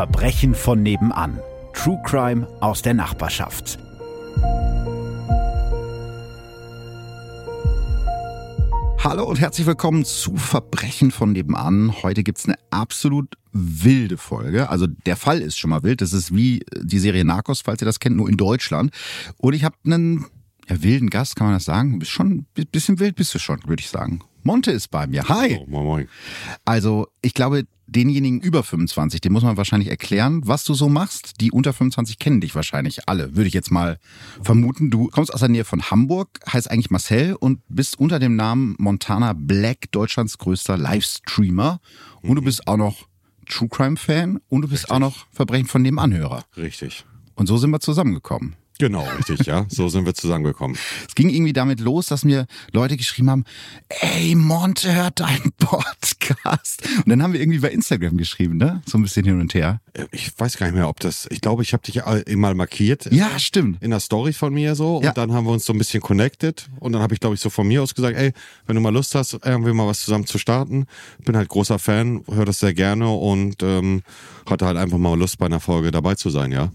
Verbrechen von nebenan. True Crime aus der Nachbarschaft. Hallo und herzlich willkommen zu Verbrechen von nebenan. Heute gibt's eine absolut wilde Folge. Also der Fall ist schon mal wild. Das ist wie die Serie Narcos, falls ihr das kennt, nur in Deutschland. Und ich habe einen ja, wilden Gast, kann man das sagen? Bist schon ein bisschen wild bist du schon, würde ich sagen. Monte ist bei mir. Hi. Oh, moin, moin. Also ich glaube, denjenigen über 25, dem muss man wahrscheinlich erklären, was du so machst. Die unter 25 kennen dich wahrscheinlich alle, würde ich jetzt mal vermuten. Du kommst aus der Nähe von Hamburg, heißt eigentlich Marcel und bist unter dem Namen Montana Black Deutschlands größter Livestreamer. Und du bist auch noch True Crime Fan und du bist Richtig. auch noch Verbrechen von dem Anhörer. Richtig. Und so sind wir zusammengekommen. Genau, richtig, ja. So sind wir zusammengekommen. Es ging irgendwie damit los, dass mir Leute geschrieben haben, ey, Monte hört deinen Podcast. Und dann haben wir irgendwie bei Instagram geschrieben, ne? So ein bisschen hin und her. Äh, Ich weiß gar nicht mehr, ob das. Ich glaube, ich habe dich mal markiert. Ja, stimmt. In der Story von mir so. Und Ja. dann haben wir uns so ein bisschen connected. Und dann habe ich, glaube ich, so von mir aus gesagt, ey, wenn du mal Lust hast, irgendwie mal was zusammen zu starten. Bin halt großer Fan, höre das sehr gerne und ähm, hatte halt einfach mal Lust, bei einer Folge dabei zu sein, ja.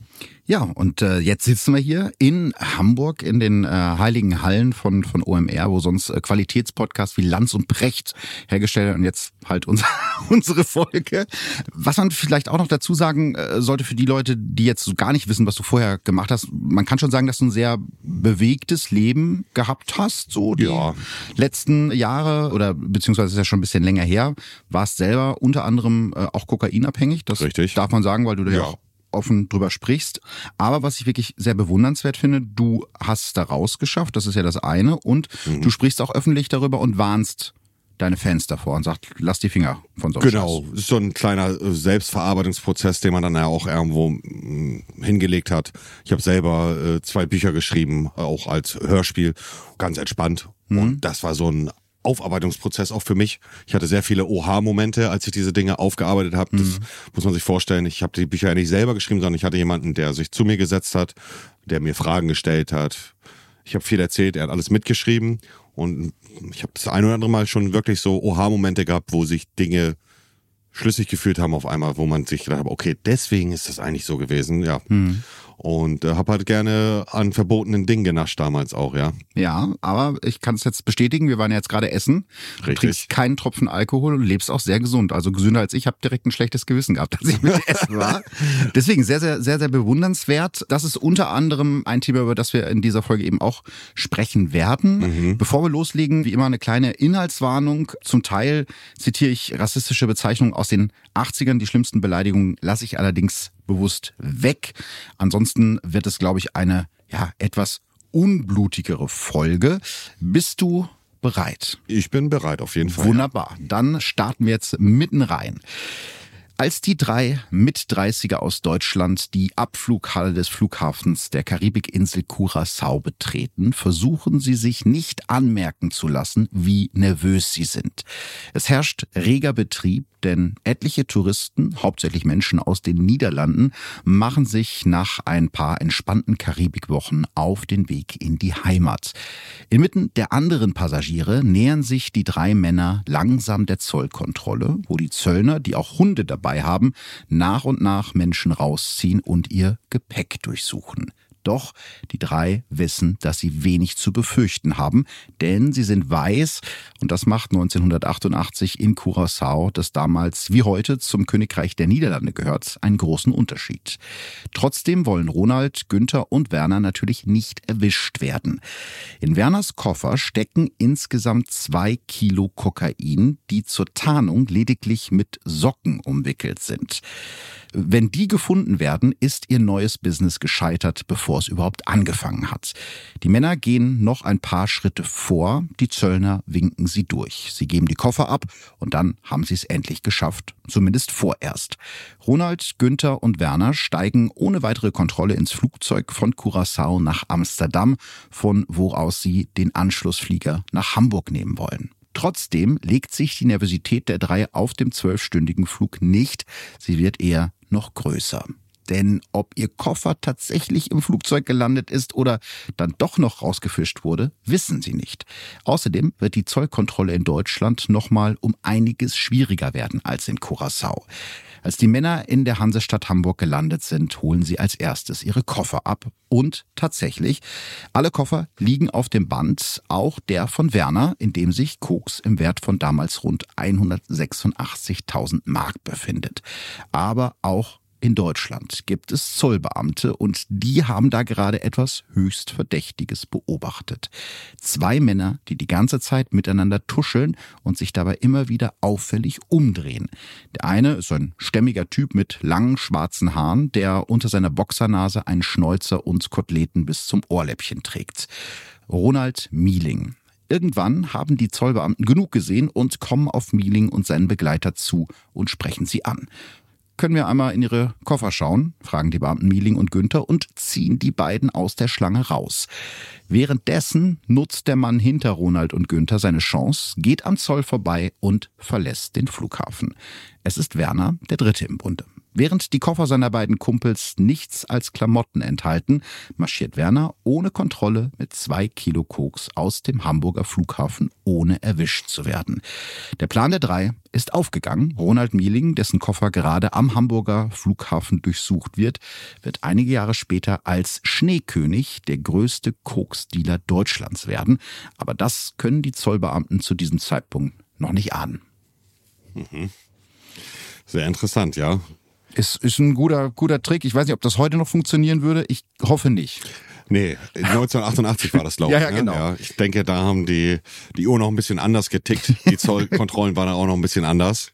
Ja, und äh, jetzt sitzen wir hier in Hamburg in den äh, heiligen Hallen von, von OMR, wo sonst äh, Qualitätspodcasts wie Lanz und Precht hergestellt werden. Und jetzt halt unser, unsere Folge. Was man vielleicht auch noch dazu sagen äh, sollte für die Leute, die jetzt so gar nicht wissen, was du vorher gemacht hast. Man kann schon sagen, dass du ein sehr bewegtes Leben gehabt hast. So die Ja. letzten Jahre oder beziehungsweise ist ja schon ein bisschen länger her. Warst selber unter anderem äh, auch kokainabhängig. Das Richtig. darf man sagen, weil du da ja Ja. auch offen drüber sprichst. Aber was ich wirklich sehr bewundernswert finde, du hast es da rausgeschafft, das ist ja das eine. Und Mhm. du sprichst auch öffentlich darüber und warnst deine Fans davor und sagst, lass die Finger von so einem Genau, ist so ein kleiner äh, Selbstverarbeitungsprozess, den man dann ja auch irgendwo mm, hingelegt hat. Ich habe selber äh, zwei Bücher geschrieben, auch als Hörspiel, ganz entspannt. Und das war so ein Aufarbeitungsprozess auch für mich. Ich hatte sehr viele Oha-Momente, als ich diese Dinge aufgearbeitet habe. Das muss man sich vorstellen. Ich habe die Bücher ja nicht selber geschrieben, sondern ich hatte jemanden, der sich zu mir gesetzt hat, der mir Fragen gestellt hat. Ich habe viel erzählt, er hat alles mitgeschrieben und ich habe das ein oder andere Mal schon wirklich so Oha-Momente gehabt, wo sich Dinge schlüssig gefühlt haben auf einmal, wo man sich gedacht hat, okay, deswegen ist das eigentlich so gewesen, ja. Und äh, habe halt gerne an verbotenen Dingen genascht damals auch, ja. Ja, aber ich kann es jetzt bestätigen, wir waren ja jetzt gerade essen. Richtig. trinkst keinen Tropfen Alkohol und lebst auch sehr gesund. Also gesünder als ich, habe direkt ein schlechtes Gewissen gehabt, als ich mit Essen war. Deswegen sehr, sehr, sehr, sehr bewundernswert. Das ist unter anderem ein Thema, über das wir in dieser Folge eben auch sprechen werden. Bevor wir loslegen, wie immer eine kleine Inhaltswarnung. Zum Teil zitiere ich rassistische Bezeichnungen aus den 80ern. Die schlimmsten Beleidigungen lasse ich allerdings bewusst weg. Ansonsten wird es, glaube ich, eine ja, etwas unblutigere Folge. Bist du bereit? Ich bin bereit auf jeden Fall. Wunderbar. Dann starten wir jetzt mitten rein. Als die drei Mit-30er aus Deutschland die Abflughalle des Flughafens der Karibikinsel Curaçao betreten, versuchen sie sich nicht anmerken zu lassen, wie nervös sie sind. Es herrscht reger Betrieb, denn etliche Touristen, hauptsächlich Menschen aus den Niederlanden, machen sich nach ein paar entspannten Karibikwochen auf den Weg in die Heimat. Inmitten der anderen Passagiere nähern sich die drei Männer langsam der Zollkontrolle, wo die Zöllner, die auch Hunde dabei haben, nach und nach Menschen rausziehen und ihr Gepäck durchsuchen. Doch die drei wissen, dass sie wenig zu befürchten haben, denn sie sind weiß und das macht 1988 in Curaçao, das damals wie heute zum Königreich der Niederlande gehört, einen großen Unterschied. Trotzdem wollen Ronald, Günther und Werner natürlich nicht erwischt werden. In Werners Koffer stecken insgesamt zwei Kilo Kokain, die zur Tarnung lediglich mit Socken umwickelt sind. Wenn die gefunden werden, ist ihr neues Business gescheitert, bevor es überhaupt angefangen hat. Die Männer gehen noch ein paar Schritte vor, die Zöllner winken sie durch. Sie geben die Koffer ab und dann haben sie es endlich geschafft, zumindest vorerst. Ronald, Günther und Werner steigen ohne weitere Kontrolle ins Flugzeug von Curaçao nach Amsterdam, von wo aus sie den Anschlussflieger nach Hamburg nehmen wollen. Trotzdem legt sich die Nervosität der drei auf dem zwölfstündigen Flug nicht. Sie wird eher noch größer. Denn ob ihr Koffer tatsächlich im Flugzeug gelandet ist oder dann doch noch rausgefischt wurde, wissen sie nicht. Außerdem wird die Zollkontrolle in Deutschland nochmal um einiges schwieriger werden als in Curacao. Als die Männer in der Hansestadt Hamburg gelandet sind, holen sie als erstes ihre Koffer ab. Und tatsächlich, alle Koffer liegen auf dem Band, auch der von Werner, in dem sich Koks im Wert von damals rund 186.000 Mark befindet. Aber auch in Deutschland gibt es Zollbeamte und die haben da gerade etwas höchst Verdächtiges beobachtet. Zwei Männer, die die ganze Zeit miteinander tuscheln und sich dabei immer wieder auffällig umdrehen. Der eine ist ein stämmiger Typ mit langen schwarzen Haaren, der unter seiner Boxernase einen Schnäuzer und Koteletten bis zum Ohrläppchen trägt. Ronald Mieling. Irgendwann haben die Zollbeamten genug gesehen und kommen auf Mieling und seinen Begleiter zu und sprechen sie an. Können wir einmal in Ihre Koffer schauen? fragen die Beamten Mieling und Günther und ziehen die beiden aus der Schlange raus. Währenddessen nutzt der Mann hinter Ronald und Günther seine Chance, geht am Zoll vorbei und verlässt den Flughafen. Es ist Werner, der Dritte im Bunde. Während die Koffer seiner beiden Kumpels nichts als Klamotten enthalten, marschiert Werner ohne Kontrolle mit zwei Kilo Koks aus dem Hamburger Flughafen, ohne erwischt zu werden. Der Plan der drei ist aufgegangen. Ronald Mieling, dessen Koffer gerade am Hamburger Flughafen durchsucht wird, wird einige Jahre später als Schneekönig der größte Koksdealer Deutschlands werden. Aber das können die Zollbeamten zu diesem Zeitpunkt noch nicht ahnen. Mhm. Sehr interessant, ja. Ist, ist ein guter, guter Trick. Ich weiß nicht, ob das heute noch funktionieren würde. Ich hoffe nicht. Nee, 1988 war das, glaube ich. ja, ja, ne? genau. Ja, ich denke, da haben die, die Uhr noch ein bisschen anders getickt. Die Zollkontrollen waren da auch noch ein bisschen anders.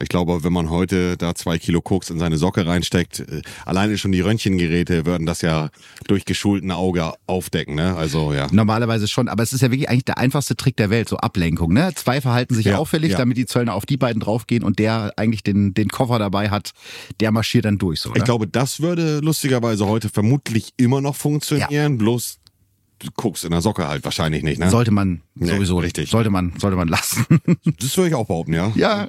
Ich glaube, wenn man heute da zwei Kilo Koks in seine Socke reinsteckt, äh, alleine schon die Röntgengeräte würden das ja durch geschulten Auge aufdecken. Ne? Also ja. Normalerweise schon, aber es ist ja wirklich eigentlich der einfachste Trick der Welt, so Ablenkung. Ne? Zwei verhalten sich Ja, auffällig, ja. damit die Zöllner auf die beiden draufgehen und der eigentlich den, den Koffer dabei hat, der marschiert dann durch. So, Ich glaube, das würde lustigerweise heute vermutlich immer noch funktionieren, bloß du guckst in der Socke halt wahrscheinlich nicht. Ne? sollte man Nee, sowieso richtig. sollte man sollte man lassen. Das würde ich auch behaupten, ja. Ja,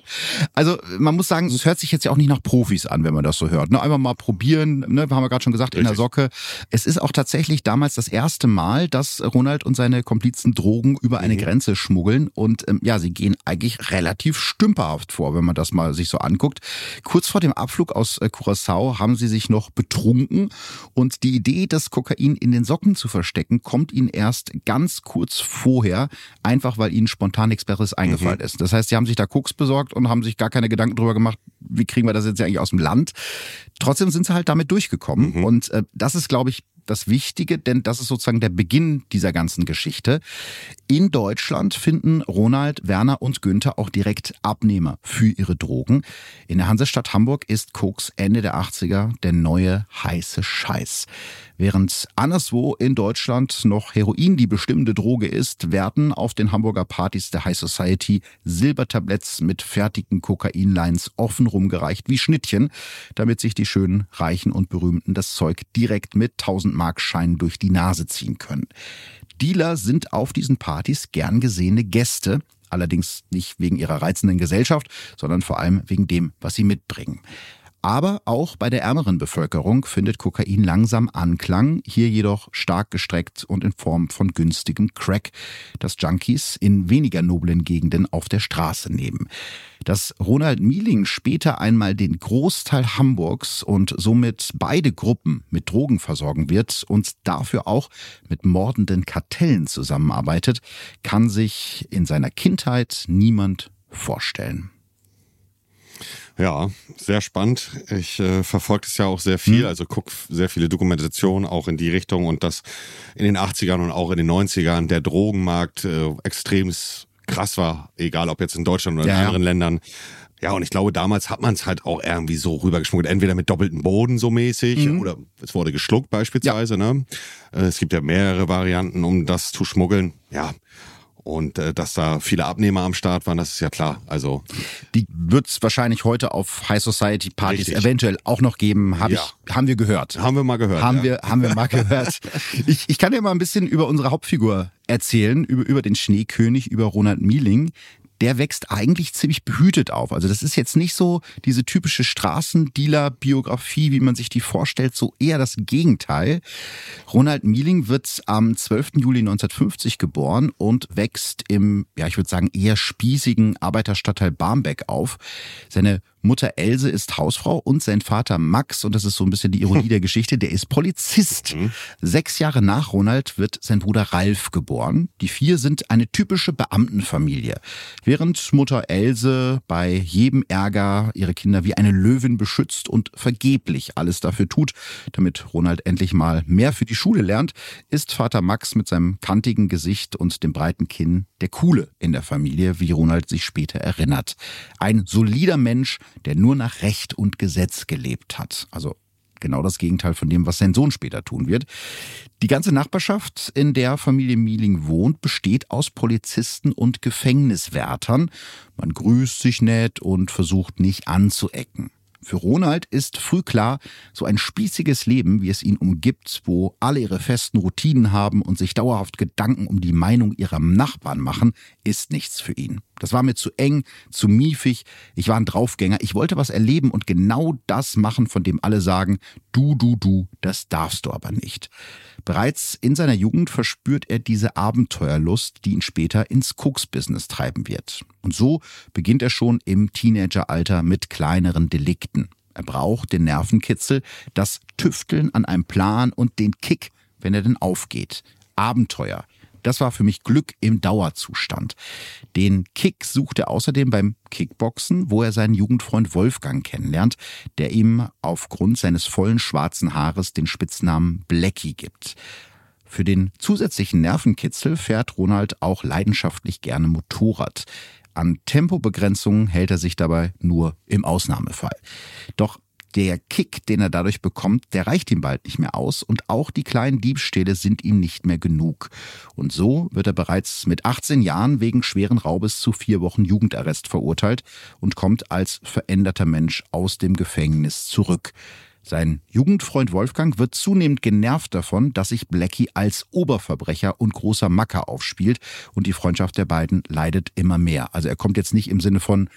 also man muss sagen, es hört sich jetzt ja auch nicht nach Profis an, wenn man das so hört. Ne? Einfach mal probieren, ne? wir haben ja gerade schon gesagt, in der Richtig. Socke. Es ist auch tatsächlich damals das erste Mal, dass Ronald und seine Komplizen Drogen über eine Grenze schmuggeln. Und ähm, ja, sie gehen eigentlich relativ stümperhaft vor, wenn man das mal sich so anguckt. Kurz vor dem Abflug aus äh, Curacao haben sie sich noch betrunken und die Idee, das Kokain in den Socken zu verstecken, kommt ihnen erst ganz kurz vorher, einfach weil ihnen spontan nichts Besseres eingefallen ist. Das heißt, sie haben sich da Koks besorgt und haben sich gar keine Gedanken drüber gemacht, wie kriegen wir das jetzt eigentlich aus dem Land. Trotzdem sind sie halt damit durchgekommen. Und äh, das ist, glaube ich, das Wichtige, denn das ist sozusagen der Beginn dieser ganzen Geschichte. In Deutschland finden Ronald, Werner und Günther auch direkt Abnehmer für ihre Drogen. In der Hansestadt Hamburg ist Koks Ende der 80er der neue heiße Scheiß. Während anderswo in Deutschland noch Heroin die bestimmende Droge ist, werden auf den Hamburger Partys der High Society Silbertabletts mit fertigen Kokainlines offen rumgereicht wie Schnittchen, damit sich die schönen, reichen und berühmten das Zeug direkt mit 1000 Mark Scheinen durch die Nase ziehen können. Dealer sind auf diesen Partys gern gesehene Gäste, allerdings nicht wegen ihrer reizenden Gesellschaft, sondern vor allem wegen dem, was sie mitbringen. Aber auch bei der ärmeren Bevölkerung findet Kokain langsam Anklang, hier jedoch stark gestreckt und in Form von günstigem Crack, das Junkies in weniger noblen Gegenden auf der Straße nehmen. Dass Ronald Mieling später einmal den Großteil Hamburgs und somit beide Gruppen mit Drogen versorgen wird und dafür auch mit mordenden Kartellen zusammenarbeitet, kann sich in seiner Kindheit niemand vorstellen. Ja, sehr spannend. Ich äh, verfolge es ja auch sehr viel, also guck sehr viele Dokumentationen auch in die Richtung und dass in den 80ern und auch in den 90ern der Drogenmarkt äh, extrem krass war, egal ob jetzt in Deutschland oder Ja, in ja. anderen Ländern. Ja, und ich glaube, damals hat man es halt auch irgendwie so rübergeschmuggelt, entweder mit doppeltem Boden so mäßig oder es wurde geschluckt beispielsweise. Ne? Äh, Es gibt ja mehrere Varianten, um das zu schmuggeln. Ja, und äh, dass da viele Abnehmer am Start waren, das ist ja klar. Also Die wird es wahrscheinlich heute auf High Society Partys Richtig. eventuell auch noch geben, hab Ja. ich, haben wir gehört. haben wir mal gehört. Haben ja. wir, haben wir mal gehört. Ich, ich kann dir mal ein bisschen über unsere Hauptfigur erzählen, über, über den Schneekönig, über Ronald Mieling. Der wächst eigentlich ziemlich behütet auf. Also das ist jetzt nicht so diese typische Straßendealer-Biografie, wie man sich die vorstellt, so eher das Gegenteil. Ronald Mieling wird am 12. Juli 1950 geboren und wächst im, ja, ich würde sagen, eher spießigen Arbeiterstadtteil Barmbek auf. Seine Mutter Else ist Hausfrau und sein Vater Max, und das ist so ein bisschen die Ironie der Geschichte, der ist Polizist. Mhm. Sechs Jahre nach Ronald wird sein Bruder Ralf geboren. Die vier sind eine typische Beamtenfamilie. Während Mutter Else bei jedem Ärger ihre Kinder wie eine Löwin beschützt und vergeblich alles dafür tut, damit Ronald endlich mal mehr für die Schule lernt, ist Vater Max mit seinem kantigen Gesicht und dem breiten Kinn der Coole in der Familie, wie Ronald sich später erinnert. Ein solider Mensch, der nur nach Recht und Gesetz gelebt hat. Also genau das Gegenteil von dem, was sein Sohn später tun wird. Die ganze Nachbarschaft, in der Familie Mieling wohnt, besteht aus Polizisten und Gefängniswärtern. Man grüßt sich nett und versucht nicht anzuecken. Für Ronald ist früh klar, so ein spießiges Leben, wie es ihn umgibt, wo alle ihre festen Routinen haben und sich dauerhaft Gedanken um die Meinung ihrer Nachbarn machen, ist nichts für ihn. Das war mir zu eng, zu miefig, ich war ein Draufgänger, ich wollte was erleben und genau das machen, von dem alle sagen, du, du, du, das darfst du aber nicht. Bereits in seiner Jugend verspürt er diese Abenteuerlust, die ihn später ins Koks-Business treiben wird. Und so beginnt er schon im Teenageralter mit kleineren Delikten. Er braucht den Nervenkitzel, das Tüfteln an einem Plan und den Kick, wenn er denn aufgeht. Abenteuer. Das war für mich Glück im Dauerzustand. Den Kick sucht er außerdem beim Kickboxen, wo er seinen Jugendfreund Wolfgang kennenlernt, der ihm aufgrund seines vollen schwarzen Haares den Spitznamen Blackie gibt. Für den zusätzlichen Nervenkitzel fährt Ronald auch leidenschaftlich gerne Motorrad. An Tempobegrenzungen hält er sich dabei nur im Ausnahmefall. Doch der Kick, den er dadurch bekommt, der reicht ihm bald nicht mehr aus und auch die kleinen Diebstähle sind ihm nicht mehr genug. Und so wird er bereits mit 18 Jahren wegen schweren Raubes zu vier Wochen Jugendarrest verurteilt und kommt als veränderter Mensch aus dem Gefängnis zurück. Sein Jugendfreund Wolfgang wird zunehmend genervt davon, dass sich Blackie als Oberverbrecher und großer Macker aufspielt und die Freundschaft der beiden leidet immer mehr. Also er kommt jetzt nicht im Sinne von,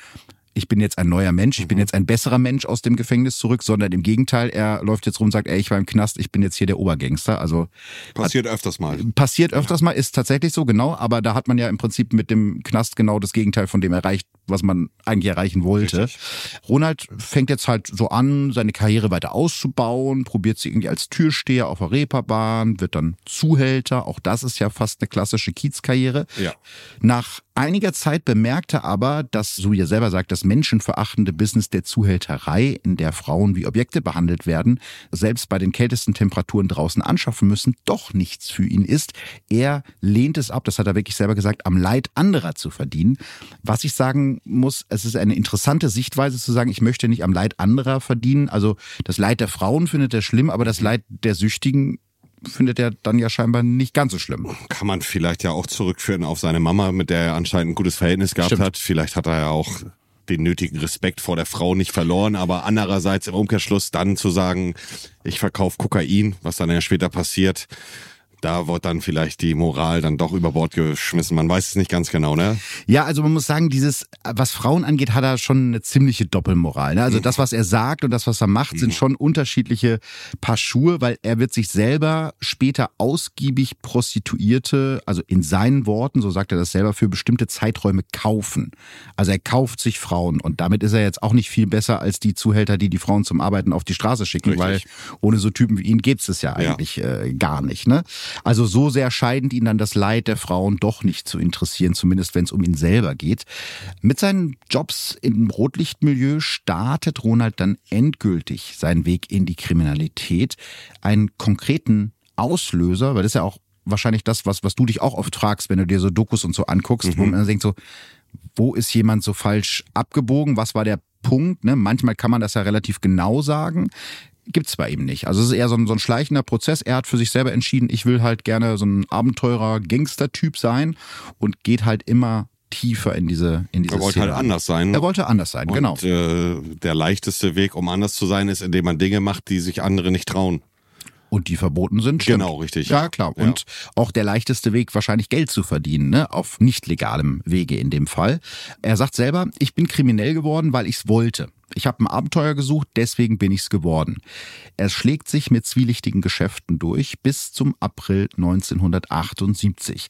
ich bin jetzt ein neuer Mensch, ich bin mhm. jetzt ein besserer Mensch aus dem Gefängnis zurück, sondern im Gegenteil, er läuft jetzt rum und sagt, ey, ich war im Knast, ich bin jetzt hier der Obergangster. Also passiert hat, öfters mal. Passiert öfters ja. mal, ist tatsächlich so, genau, aber da hat man ja im Prinzip mit dem Knast genau das Gegenteil von dem erreicht, was man eigentlich erreichen wollte. Richtig. Ronald fängt jetzt halt so an, seine Karriere weiter auszubauen, probiert sie irgendwie als Türsteher auf der Reeperbahn, wird dann Zuhälter, auch das ist ja fast eine klassische Kiezkarriere. Ja. Nach einiger Zeit bemerkte aber, dass, so wie er selber sagt, das menschenverachtende Business der Zuhälterei, in der Frauen wie Objekte behandelt werden, selbst bei den kältesten Temperaturen draußen anschaffen müssen, doch nichts für ihn ist. Er lehnt es ab, das hat er wirklich selber gesagt, am Leid anderer zu verdienen. Was ich sagen muss, es ist eine interessante Sichtweise zu sagen, ich möchte nicht am Leid anderer verdienen. Also das Leid der Frauen findet er schlimm, aber das Leid der Süchtigen findet er dann ja scheinbar nicht ganz so schlimm. Kann man vielleicht ja auch zurückführen auf seine Mama, mit der er anscheinend ein gutes Verhältnis gehabt Stimmt. hat. Vielleicht hat er ja auch den nötigen Respekt vor der Frau nicht verloren, aber andererseits im Umkehrschluss dann zu sagen, ich verkaufe Kokain, was dann ja später passiert, da wird dann vielleicht die Moral dann doch über Bord geschmissen. Man weiß es nicht ganz genau, ne? Ja, also man muss sagen, dieses, was Frauen angeht, hat er schon eine ziemliche Doppelmoral. Ne? Also mhm. das, was er sagt und das, was er macht, sind mhm. schon unterschiedliche Paar Schuhe, weil er wird sich selber später ausgiebig Prostituierte, also in seinen Worten, so sagt er das selber, für bestimmte Zeiträume kaufen. Also er kauft sich Frauen und damit ist er jetzt auch nicht viel besser als die Zuhälter, die die Frauen zum Arbeiten auf die Straße schicken, Richtig. weil ohne so Typen wie ihn geht's es ja eigentlich ja. Äh, gar nicht. Ne? Also so sehr scheidend ihn dann das Leid der Frauen doch nicht zu interessieren, zumindest wenn es um ihn selber geht. Mit seinen Jobs im Rotlichtmilieu startet Ronald dann endgültig seinen Weg in die Kriminalität. Einen konkreten Auslöser, weil das ist ja auch wahrscheinlich das, was, was du dich auch oft fragst, wenn du dir so Dokus und so anguckst, mhm. wo man denkt so, wo ist jemand so falsch abgebogen? Was war der Punkt? Ne? Manchmal kann man das ja relativ genau sagen gibt's bei ihm nicht. Also es ist eher so ein, so ein schleichender Prozess. Er hat für sich selber entschieden, ich will halt gerne so ein Abenteurer, Gangster-Typ sein und geht halt immer tiefer in diese in diese Er wollte halt Szene. halt anders sein. Er wollte anders sein, und, genau. Äh, der leichteste Weg, um anders zu sein, ist, indem man Dinge macht, die sich andere nicht trauen. Und die verboten sind. Stimmt. Genau, richtig. Ja, klar. Ja. Und auch der leichteste Weg, wahrscheinlich Geld zu verdienen, ne? auf nicht legalem Wege in dem Fall. Er sagt selber, ich bin kriminell geworden, weil ich es wollte. Ich habe ein Abenteuer gesucht, deswegen bin ich's geworden. Er schlägt sich mit zwielichtigen Geschäften durch bis zum April 1978.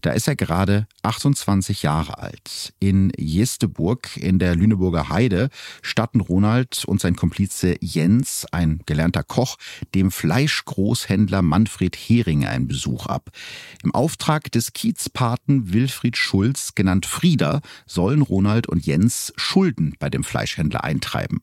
Da ist er gerade 28 Jahre alt. In Jesteburg in der Lüneburger Heide statten Ronald und sein Komplize Jens, ein gelernter Koch, dem Fleischgroßhändler Manfred Hering einen Besuch ab. Im Auftrag des Kiezpaten Wilfried Schulz, genannt Frieder, sollen Ronald und Jens Schulden bei dem Fleischhändler eintreiben.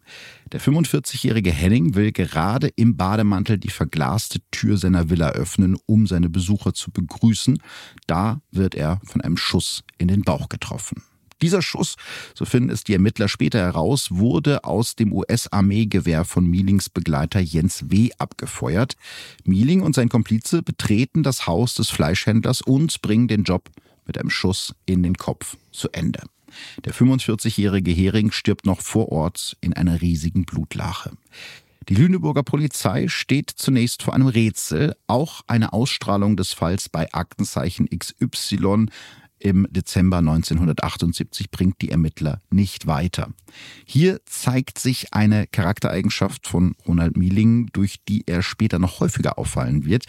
Der 45-jährige Henning will gerade im Bademantel die verglaste Tür seiner Villa öffnen, um seine Besucher zu begrüßen. Da wird er von einem Schuss in den Bauch getroffen. Dieser Schuss, so finden es die Ermittler später heraus, wurde aus dem US-Armeegewehr von Mielings Begleiter Jens W. abgefeuert. Mieling und sein Komplize betreten das Haus des Fleischhändlers und bringen den Job mit einem Schuss in den Kopf zu Ende. Der 45-jährige Hering stirbt noch vor Ort in einer riesigen Blutlache. Die Lüneburger Polizei steht zunächst vor einem Rätsel. Auch eine Ausstrahlung des Falls bei Aktenzeichen XY im Dezember 1978 bringt die Ermittler nicht weiter. Hier zeigt sich eine Charaktereigenschaft von Ronald Mieling, durch die er später noch häufiger auffallen wird.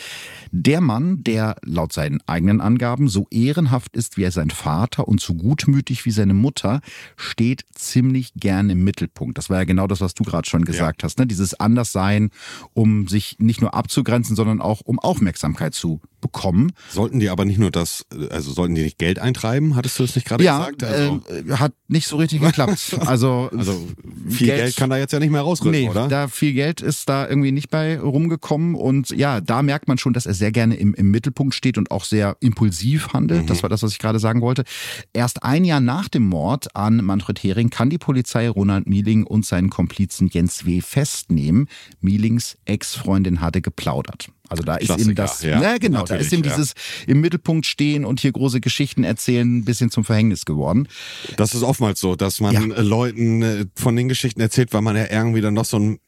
Der Mann, der laut seinen eigenen Angaben so ehrenhaft ist wie er sein Vater und so gutmütig wie seine Mutter, steht ziemlich gern im Mittelpunkt. Das war ja genau das, was du gerade schon gesagt ja. hast. Ne? Dieses Anderssein, um sich nicht nur abzugrenzen, sondern auch um Aufmerksamkeit zu bekommen. Sollten die aber nicht nur das, also sollten die nicht Geld eintreiben, hattest du das nicht gerade ja, gesagt? Also, äh, hat nicht so richtig geklappt. Also, also viel Geld, Geld, kann da jetzt ja nicht mehr rausrücken, nee, oder? Da viel Geld ist da irgendwie nicht bei rumgekommen und ja, da merkt man schon, dass er sehr gerne im, im Mittelpunkt steht und auch sehr impulsiv handelt. Mhm. Das war das, was ich gerade sagen wollte. Erst ein Jahr nach dem Mord an Manfred Hering kann die Polizei Ronald Mieling und seinen Komplizen Jens W. festnehmen. Mielings Ex-Freundin hatte geplaudert. Also da ist Klassiker, ihm das, ja, ja genau, da ist ihm ja. dieses im Mittelpunkt stehen und hier große Geschichten erzählen ein bisschen zum Verhängnis geworden. Das ist oftmals so, dass man Ja. äh, Leuten äh, von den Geschichten erzählt, weil man ja irgendwie dann noch so einen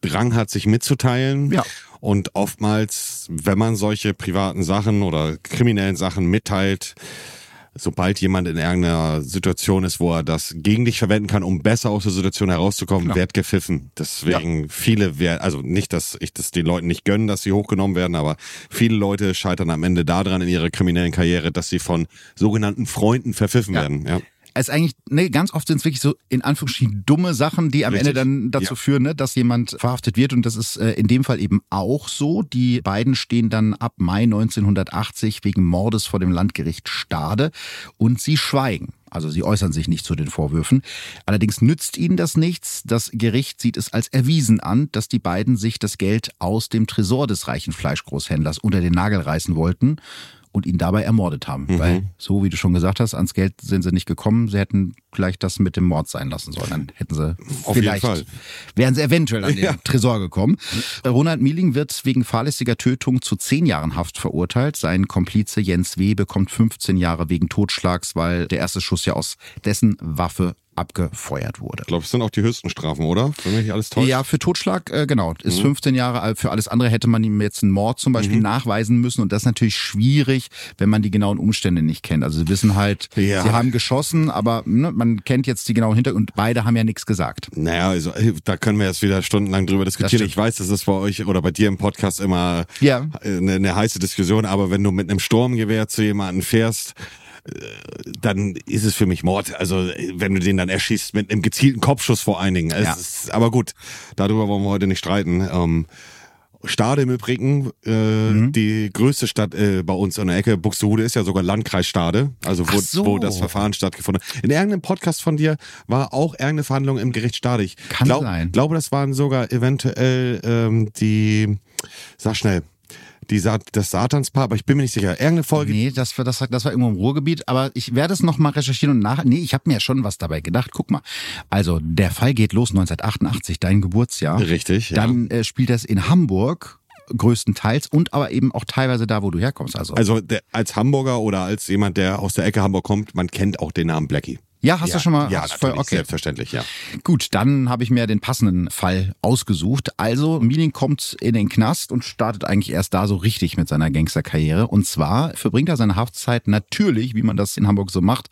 Drang hat, sich mitzuteilen. Ja. Und oftmals, wenn man solche privaten Sachen oder kriminellen Sachen mitteilt, sobald jemand in irgendeiner Situation ist, wo er das gegen dich verwenden kann, um besser aus der Situation herauszukommen, Klar. wird gepfiffen. Deswegen viele werden, also nicht, dass ich das den Leuten nicht gönne, dass sie hochgenommen werden, aber viele Leute scheitern am Ende daran in ihrer kriminellen Karriere, dass sie von sogenannten Freunden verpfiffen Ja. werden. Ja. Es ist eigentlich, ne, ganz oft sind es wirklich so in Anführungsstrichen dumme Sachen, die am Richtig. Ende dann dazu Ja. führen, ne, dass jemand verhaftet wird. Und das ist äh, in dem Fall eben auch so. Die beiden stehen dann ab Mai 1980 wegen Mordes vor dem Landgericht Stade und sie schweigen. Also sie äußern sich nicht zu den Vorwürfen. Allerdings nützt ihnen das nichts. Das Gericht sieht es als erwiesen an, dass die beiden sich das Geld aus dem Tresor des reichen Fleischgroßhändlers unter den Nagel reißen wollten und ihn dabei ermordet haben. Mhm. Weil, so wie du schon gesagt hast, ans Geld sind sie nicht gekommen. Sie hätten vielleicht das mit dem Mord sein lassen sollen. Dann hätten sie Auf jeden vielleicht, Fall. wären sie eventuell an den Ja. Tresor gekommen. Ronald Mieling wird wegen fahrlässiger Tötung zu zehn Jahren Haft verurteilt. Sein Komplize Jens W. bekommt 15 Jahre wegen Totschlags, weil der erste Schuss ja aus dessen Waffe abgefeuert wurde. Ich glaube, es sind auch die höchsten Strafen, oder? Wenn mich alles täuscht. Ja, für Totschlag, äh, genau, ist Mhm. 15 Jahre alt. Für alles andere hätte man ihm jetzt einen Mord zum Beispiel nachweisen müssen. Und das ist natürlich schwierig, wenn man die genauen Umstände nicht kennt. Also sie wissen halt, Ja. sie haben geschossen, aber ne, man kennt jetzt die genauen Hintergründe. Und beide haben ja nichts gesagt. Naja, also äh, da können wir jetzt wieder stundenlang drüber diskutieren. Ich weiß, das ist bei euch oder bei dir im Podcast immer Ja. äh, eine, eine heiße Diskussion, aber wenn du mit einem Sturmgewehr zu jemandem fährst, äh, dann ist es für mich Mord. Also wenn du den dann erschießt mit einem gezielten Kopfschuss vor allen Dingen. Ja. ist, aber gut, darüber wollen wir heute nicht streiten. Ähm, Stade im Übrigen, äh, Mhm. die größte Stadt äh, bei uns in der Ecke, Buxtehude ist ja sogar Landkreis Stade, also wo, so. wo das Verfahren stattgefunden hat. In irgendeinem Podcast von dir war auch irgendeine Verhandlung im Gericht Stade. Ich Kann glaub, sein. glaube, das waren sogar eventuell ähm, die, sag schnell, die das Satanspaar, aber ich bin mir nicht sicher. Irgendeine Folge. Nee, das war, das, das war irgendwo im Ruhrgebiet, aber ich werde es nochmal recherchieren und nach. Nee, ich habe mir ja schon was dabei gedacht. Guck mal. Also, der Fall geht los 1988, dein Geburtsjahr. Richtig, ja. Dann äh, spielt das in Hamburg größtenteils und aber eben auch teilweise da, wo du herkommst. Also, Also der, als Hamburger oder als jemand, der aus der Ecke Hamburg kommt, man kennt auch den Namen Blackie. Ja, hast ja, du schon mal? Ja, voll, okay. selbstverständlich, ja. Gut, dann habe ich mir den passenden Fall ausgesucht. Also, Mieling kommt in den Knast und startet eigentlich erst da so richtig mit seiner Gangsterkarriere. Und zwar verbringt er seine Haftzeit natürlich, wie man das in Hamburg so macht,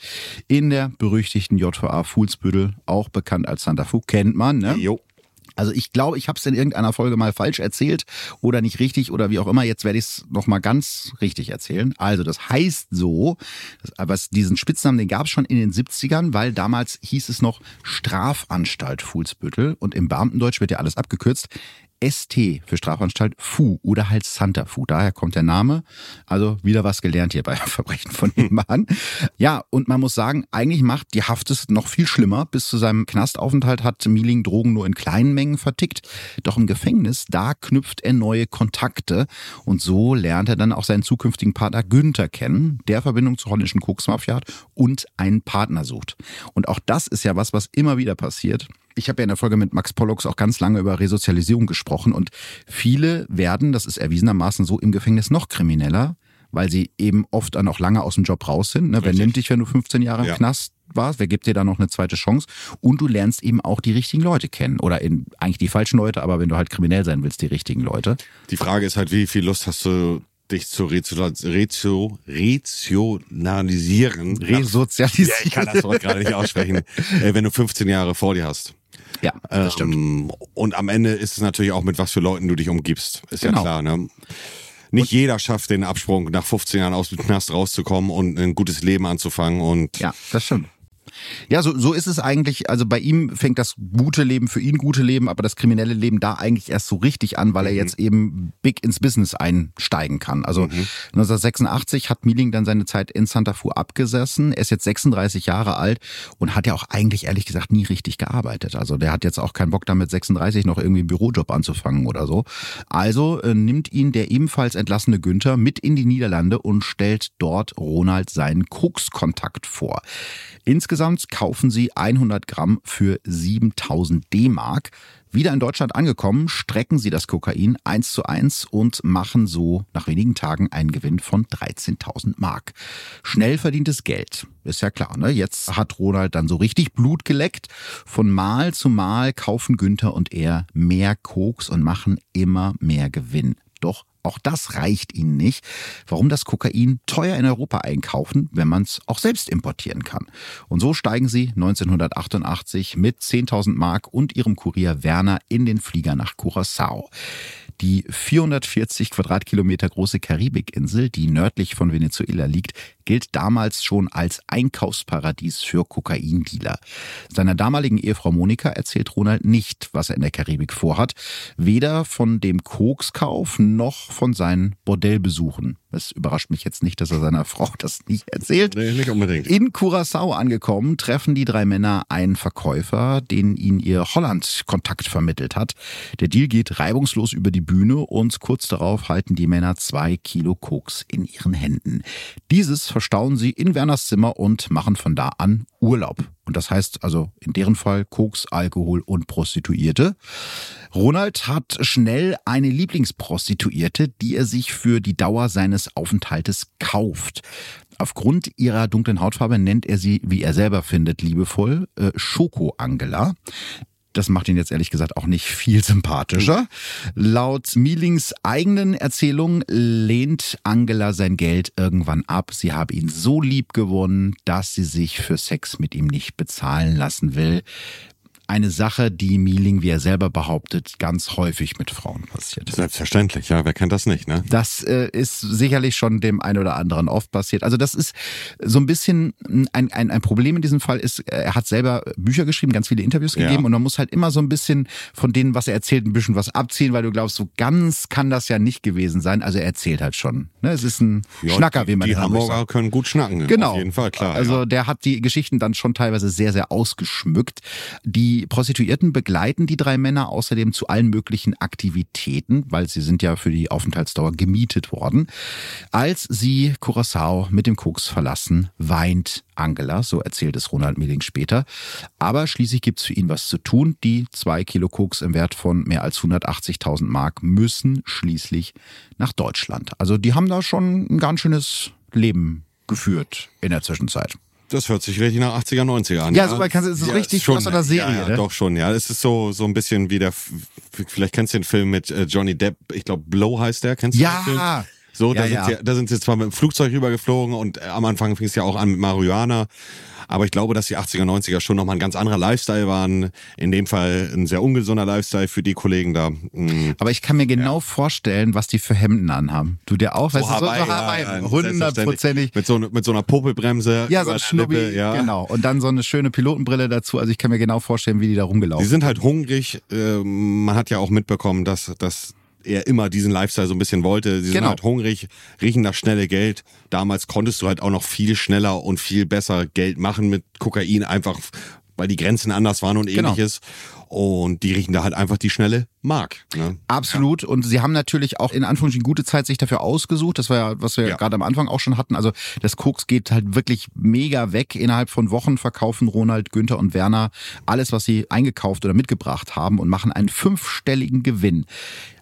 in der berüchtigten JVA Fuhlsbüttel, auch bekannt als Santa Fu, kennt man, ne? Jo. Also ich glaube, ich habe es in irgendeiner Folge mal falsch erzählt oder nicht richtig oder wie auch immer. Jetzt werde ich es nochmal ganz richtig erzählen. Also das heißt so, aber diesen Spitznamen, den gab es schon in den 70ern, weil damals hieß es noch Strafanstalt Fuhlsbüttel und im Beamtendeutsch wird ja alles abgekürzt. ST für Strafanstalt Fu oder halt Santa Fu. Daher kommt der Name. Also wieder was gelernt hier bei Verbrechen von nebenan. Ja, und man muss sagen, eigentlich macht die Haft es noch viel schlimmer. Bis zu seinem Knastaufenthalt hat Mieling Drogen nur in kleinen Mengen vertickt. Doch im Gefängnis, da knüpft er neue Kontakte. Und so lernt er dann auch seinen zukünftigen Partner Günther kennen, der Verbindung zur holländischen Koksmafia hat und einen Partner sucht. Und auch das ist ja was, was immer wieder passiert. Ich habe ja in der Folge mit Max Pollux auch ganz lange über Resozialisierung gesprochen und viele werden, das ist erwiesenermaßen so, im Gefängnis noch krimineller, weil sie eben oft dann auch lange aus dem Job raus sind. Ne? Wer nimmt dich, wenn du 15 Jahre im Ja. Knast warst? Wer gibt dir da noch eine zweite Chance? Und du lernst eben auch die richtigen Leute kennen. Oder in, eigentlich die falschen Leute, aber wenn du halt kriminell sein willst, die richtigen Leute. Die Frage ist halt, wie viel Lust hast du, dich zu rezio, rezio, rationalisieren? Ja, Resozialisieren. ich kann das Wort gerade nicht aussprechen, äh, wenn du 15 Jahre vor dir hast. Ja, das stimmt. Ähm, und am Ende ist es natürlich auch, mit was für Leuten du dich umgibst. Ist Genau. ja klar, ne? Nicht jeder schafft den Absprung, nach 15 Jahren aus dem Knast rauszukommen und ein gutes Leben anzufangen. Und Ja, das stimmt. Ja, so, so ist es eigentlich. Also bei ihm fängt das gute Leben für ihn gute Leben, aber das kriminelle Leben da eigentlich erst so richtig an, weil er jetzt eben big ins Business einsteigen kann. Also 1986 hat Mieling dann seine Zeit in Santa Fu abgesessen. Er ist jetzt 36 Jahre alt und hat ja auch eigentlich ehrlich gesagt nie richtig gearbeitet. Also der hat jetzt auch keinen Bock damit 36 noch irgendwie einen Bürojob anzufangen oder so. Also äh, nimmt ihn der ebenfalls entlassene Günther mit in die Niederlande und stellt dort Ronald seinen Kokskontakt vor. Insgesamt kaufen sie 100 Gramm für 7000 D-Mark. Wieder in Deutschland angekommen, strecken sie das Kokain eins zu eins und machen so nach wenigen Tagen einen Gewinn von 13.000 Mark. Schnell verdientes Geld, ist ja klar. Ne? Jetzt hat Ronald dann so richtig Blut geleckt. Von Mal zu Mal kaufen Günther und er mehr Koks und machen immer mehr Gewinn. Doch auch das reicht ihnen nicht. Warum das Kokain teuer in Europa einkaufen, wenn man es auch selbst importieren kann? Und so steigen sie 1988 mit 10.000 Mark und ihrem Kurier Werner in den Flieger nach Curaçao. Die 440 Quadratkilometer große Karibikinsel, die nördlich von Venezuela liegt, gilt damals schon als Einkaufsparadies für Kokaindealer. Seiner damaligen Ehefrau Monika erzählt Ronald nicht, was er in der Karibik vorhat. Weder von dem Kokskauf noch von seinen Bordellbesuchen. Es überrascht mich jetzt nicht, dass er seiner Frau das nicht erzählt. nee, nicht unbedingt. In Curaçao angekommen, treffen die drei Männer einen Verkäufer, den ihnen ihr Holland-Kontakt vermittelt hat. Der Deal geht reibungslos über die Bühne und kurz darauf halten die Männer zwei Kilo Koks in ihren Händen. Dieses verstauen sie in Werners Zimmer und machen von da an Urlaub. Und das heißt also in deren Fall Koks, Alkohol und Prostituierte. Ronald hat schnell eine Lieblingsprostituierte, die er sich für die Dauer seines Aufenthaltes kauft. Aufgrund ihrer dunklen Hautfarbe nennt er sie, wie er selber findet, liebevoll äh, Schoko-Angela. Das macht ihn jetzt ehrlich gesagt auch nicht viel sympathischer. Laut Mielings eigenen Erzählung lehnt Angela sein Geld irgendwann ab. Sie habe ihn so lieb gewonnen, dass sie sich für Sex mit ihm nicht bezahlen lassen will. Eine Sache, die Mieling, wie er selber behauptet, ganz häufig mit Frauen passiert. Selbstverständlich, ja. Wer kennt das nicht, ne? Das äh, ist sicherlich schon dem einen oder anderen oft passiert. Also das ist so ein bisschen ein, ein, ein Problem in diesem Fall ist, er hat selber Bücher geschrieben, ganz viele Interviews Ja. gegeben und man muss halt immer so ein bisschen von denen, was er erzählt, ein bisschen was abziehen, weil du glaubst, so ganz kann das ja nicht gewesen sein. Also er erzählt halt schon. Ne? Es ist ein Ja, Schnacker, wie man Die Hamburger sagt. können gut schnacken. Genau. Auf jeden Fall, klar. Also ja. der hat die Geschichten dann schon teilweise sehr, sehr ausgeschmückt. Die Prostituierten begleiten die drei Männer außerdem zu allen möglichen Aktivitäten, weil sie sind ja für die Aufenthaltsdauer gemietet worden. Als sie Curacao mit dem Koks verlassen, weint Angela, so erzählt es Ronald Mieling später. Aber schließlich gibt's für ihn was zu tun. Die zwei Kilo Koks im Wert von mehr als 180.000 Mark müssen schließlich nach Deutschland. Also die haben da schon ein ganz schönes Leben geführt in der Zwischenzeit. Das hört sich richtig nach 80er, 90er an. Ja, so weit kannst du, es ist Ja, richtig schon, aus einer Serie, Ja, ja ne? doch schon, ja. Es ist so, so ein bisschen wie der, vielleicht kennst du den Film mit äh, Johnny Depp, ich glaube Blow heißt der, kennst du den Film? Ja, So, da, Ja, sind ja. Sie, da sind sie zwar mit dem Flugzeug rübergeflogen und äh, am Anfang fing es ja auch an mit Marihuana. Aber ich glaube, dass die 80er, 90er schon nochmal ein ganz anderer Lifestyle waren. In dem Fall ein sehr ungesunder Lifestyle für die Kollegen da. Mm. aber ich kann mir genau vorstellen, was die für Hemden anhaben. Du dir auch? Weißt du, so, so Hawaii, Hawaii, ja, ja, hundertprozentig. Mit so, ne- mit so einer Popelbremse. Ja, so ein Schnubbi, ja. genau. Und dann so eine schöne Pilotenbrille dazu. Also ich kann mir genau vorstellen, wie die da Die rumgelaufen sind. sind halt hungrig. Ähm, man hat ja auch mitbekommen, dass, dass er immer diesen Lifestyle so ein bisschen wollte. Sie sind Genau. halt hungrig, riechen das schnelle Geld. Damals konntest du halt auch noch viel schneller und viel besser Geld machen mit Kokain, einfach weil die Grenzen anders waren und Genau. ähnliches. Und die riechen da halt einfach die schnelle Mark. Ne? Absolut. Und sie haben natürlich auch in Anführungsstrichen gute Zeit sich dafür ausgesucht. Das war ja, was wir Ja. gerade am Anfang auch schon hatten. Also das Koks geht halt wirklich mega weg. Innerhalb von Wochen verkaufen Ronald, Günther und Werner alles, was sie eingekauft oder mitgebracht haben und machen einen fünfstelligen Gewinn.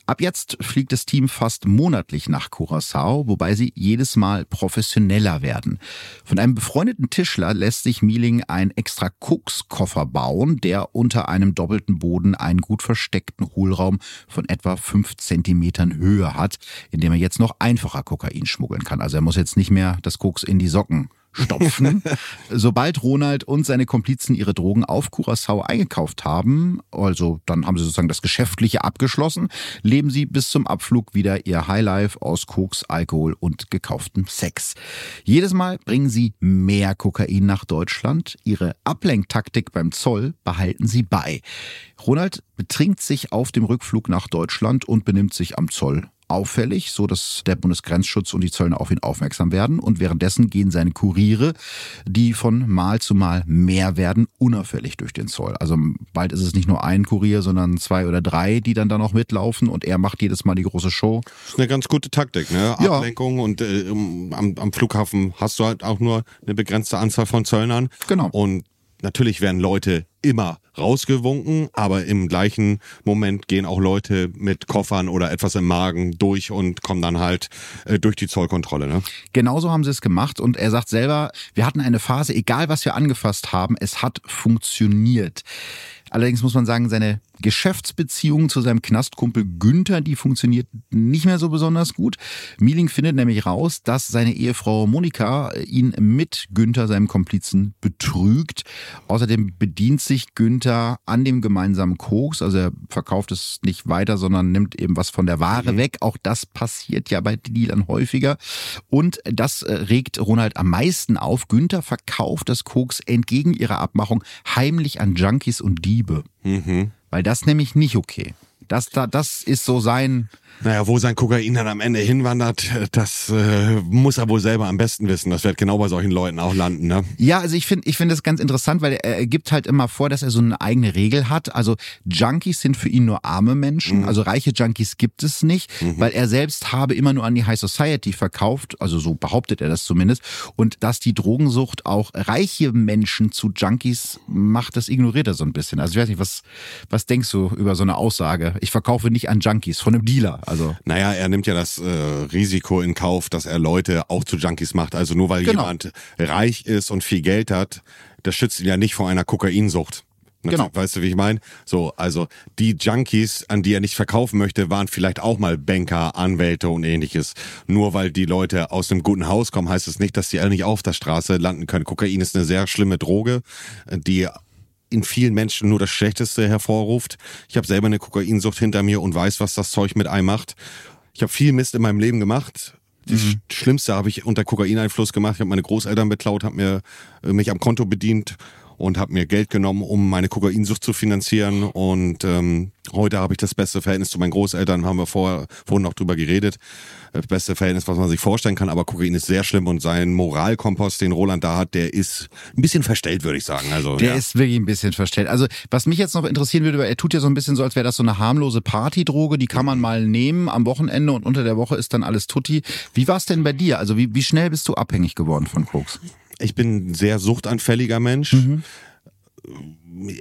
Ab jetzt fliegt das Team fast monatlich nach Curacao, wobei sie jedes Mal professioneller werden. Von einem befreundeten Tischler lässt sich Mieling einen extra Kokskoffer bauen, der unter einem doppelten Boden einen gut versteckten Hohlraum von etwa fünf Zentimetern Höhe hat, in dem er jetzt noch einfacher Kokain schmuggeln kann. Also er muss jetzt nicht mehr das Koks in die Socken stopfen. Sobald Ronald und seine Komplizen ihre Drogen auf Curacao eingekauft haben, also dann haben sie sozusagen das Geschäftliche abgeschlossen, leben sie bis zum Abflug wieder ihr Highlife aus Koks, Alkohol und gekauftem Sex. Jedes Mal bringen sie mehr Kokain nach Deutschland. Ihre Ablenktaktik beim Zoll behalten sie bei. Ronald betrinkt sich auf dem Rückflug nach Deutschland und benimmt sich am Zoll auffällig, so dass der Bundesgrenzschutz und die Zöllner auf ihn aufmerksam werden. Und währenddessen gehen seine Kuriere, die von Mal zu Mal mehr werden, unauffällig durch den Zoll. Also bald ist es nicht nur ein Kurier, sondern zwei oder drei, die dann da noch mitlaufen und er macht jedes Mal die große Show. Das ist eine ganz gute Taktik, ne? Ja. Ablenkung und äh, am, am Flughafen hast du halt auch nur eine begrenzte Anzahl von Zöllnern. Genau. Und natürlich werden Leute immer rausgewunken, aber im gleichen Moment gehen auch Leute mit Koffern oder etwas im Magen durch und kommen dann halt äh, durch die Zollkontrolle, ne? Genauso haben sie es gemacht und er sagt selber, wir hatten eine Phase, egal was wir angefasst haben, es hat funktioniert. Allerdings muss man sagen, seine Geschäftsbeziehung zu seinem Knastkumpel Günther, die funktioniert nicht mehr so besonders gut. Mieling findet nämlich raus, dass seine Ehefrau Monika ihn mit Günther, seinem Komplizen, betrügt. Außerdem bedient sich Günther an dem gemeinsamen Koks, also er verkauft es nicht weiter, sondern nimmt eben was von der Ware weg. Auch das passiert ja bei Dealern häufiger. Und das äh, regt Ronald am meisten auf. Günther verkauft das Koks entgegen ihrer Abmachung heimlich an Junkies und Diebe. Weil das nämlich nicht okay. Das, da, das ist so sein, Naja, wo sein Kokain dann am Ende hinwandert, das äh, muss er wohl selber am besten wissen. Das wird genau bei solchen Leuten auch landen, ne? Ja, also ich finde ich finde das ganz interessant, weil er, er gibt halt immer vor, dass er so eine eigene Regel hat. Also Junkies sind für ihn nur arme Menschen, also reiche Junkies gibt es nicht, weil er selbst habe immer nur an die High Society verkauft, also so behauptet er das zumindest. Und dass die Drogensucht auch reiche Menschen zu Junkies macht, das ignoriert er so ein bisschen. Also ich weiß nicht, was, was denkst du über so eine Aussage? Ich verkaufe nicht an Junkies, von einem Dealer. Also Naja, er nimmt ja das äh, Risiko in Kauf, dass er Leute auch zu Junkies macht. Also nur weil Genau. jemand reich ist und viel Geld hat, das schützt ihn ja nicht vor einer Kokainsucht. Genau. Weißt du, wie ich meine? So, also die Junkies, an die er nicht verkaufen möchte, waren vielleicht auch mal Banker, Anwälte und ähnliches. Nur weil die Leute aus einem guten Haus kommen, heißt es nicht, dass die alle nicht auf der Straße landen können. Kokain ist eine sehr schlimme Droge, die in vielen Menschen nur das Schlechteste hervorruft. Ich habe selber eine Kokainsucht hinter mir und weiß, was das Zeug mit einem macht. Ich habe viel Mist in meinem Leben gemacht. Das Mhm. Schlimmste habe ich unter Kokaineinfluss gemacht. Ich habe meine Großeltern beklaut, habe mir äh, mich am Konto bedient und habe mir Geld genommen, um meine Kokainsucht zu finanzieren. Und ähm, heute habe ich das beste Verhältnis zu meinen Großeltern. Haben wir vorher vorhin noch drüber geredet. Das beste Verhältnis, was man sich vorstellen kann. Aber Kokain ist sehr schlimm und sein Moralkompass, den Roland da hat, der ist ein bisschen verstellt, würde ich sagen. Also Der ja. ist wirklich ein bisschen verstellt. Also, was mich jetzt noch interessieren würde, er tut ja so ein bisschen so, als wäre das so eine harmlose Partydroge, die kann man mal nehmen am Wochenende und unter der Woche ist dann alles tutti. Wie war es denn bei dir? Also, wie, wie schnell bist du abhängig geworden von Koks? Ich bin ein sehr suchtanfälliger Mensch. Mhm.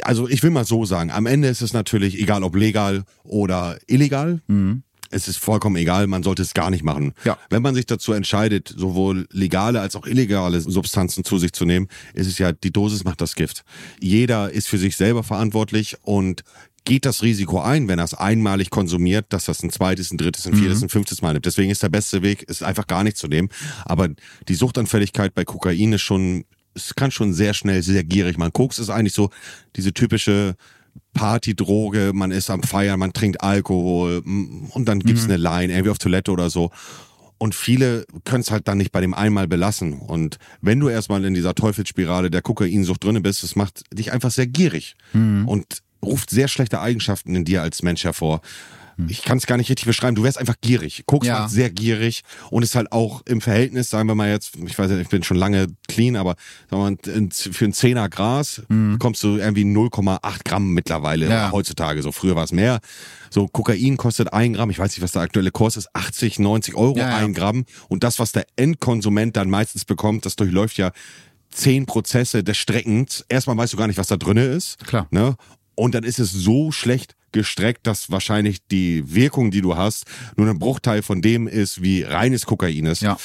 Also ich will mal so sagen, am Ende ist es natürlich egal ob legal oder illegal. Mhm. es ist vollkommen egal, man sollte es gar nicht machen. Ja. Wenn man sich dazu entscheidet, sowohl legale als auch illegale Substanzen zu sich zu nehmen, ist es ja, die Dosis macht das Gift. Jeder ist für sich selber verantwortlich und geht das Risiko ein, wenn er es einmalig konsumiert, dass das ein zweites, ein drittes, ein viertes, ein fünftes Mal nimmt. Deswegen ist der beste Weg, es einfach gar nicht zu nehmen. Aber die Suchtanfälligkeit bei Kokain ist schon, es kann schon sehr schnell sehr gierig machen. Koks ist eigentlich so diese typische Partydroge, man ist am Feiern, man trinkt Alkohol und dann gibt's eine Line, irgendwie auf Toilette oder so. Und viele können es halt dann nicht bei dem einmal belassen. Und wenn du erstmal in dieser Teufelsspirale der Kokainsucht drinne bist, das macht dich einfach sehr gierig und ruft sehr schlechte Eigenschaften in dir als Mensch hervor. Ich kann es gar nicht richtig beschreiben. Du wärst einfach gierig. Koks Ja. macht sehr gierig und ist halt auch im Verhältnis, sagen wir mal jetzt, ich weiß nicht, ich bin schon lange clean, aber sagen wir mal, für ein Zehner Gras bekommst du irgendwie 0,8 Gramm mittlerweile Ja. heutzutage. So früher war es mehr. So Kokain kostet ein Gramm, ich weiß nicht, was der aktuelle Kurs ist, 80, 90 Euro Ja, ein Gramm. Und das, was der Endkonsument dann meistens bekommt, das durchläuft ja zehn Prozesse des Streckens. Erstmal weißt du gar nicht, was da drinne ist. Klar. Ne? Und dann ist es so schlecht gestreckt, dass wahrscheinlich die Wirkung, die du hast, nur ein Bruchteil von dem ist, wie reines Kokain ist. Ja.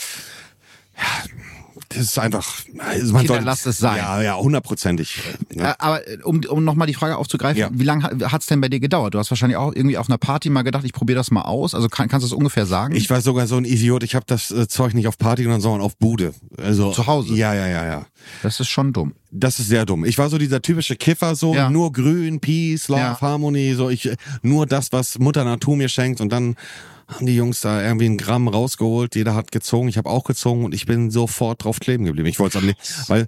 Das ist einfach. Also man Kinder, soll- lasst es sein. Ja, ja, hundertprozentig. Ja. Äh, Aber äh, um, um nochmal die Frage aufzugreifen, Ja. wie lange hat es denn bei dir gedauert? Du hast wahrscheinlich auch irgendwie auf einer Party mal gedacht, ich probiere das mal aus. Also kann, kannst du es ungefähr sagen? Ich war sogar so ein Idiot. Ich habe das äh, Zeug nicht auf Party genommen, sondern auf Bude. Also Zu Hause? Ja, ja, ja, ja. das ist schon dumm. Das ist sehr dumm. Ich war so dieser typische Kiffer, so Ja. nur Grün, Peace, Love, Ja. Harmony, so ich nur das, was Mutter Natur mir schenkt und dann haben die Jungs da irgendwie ein Gramm rausgeholt, jeder hat gezogen, ich habe auch gezogen und ich bin sofort drauf kleben geblieben. Ich wollte es am liebsten, weil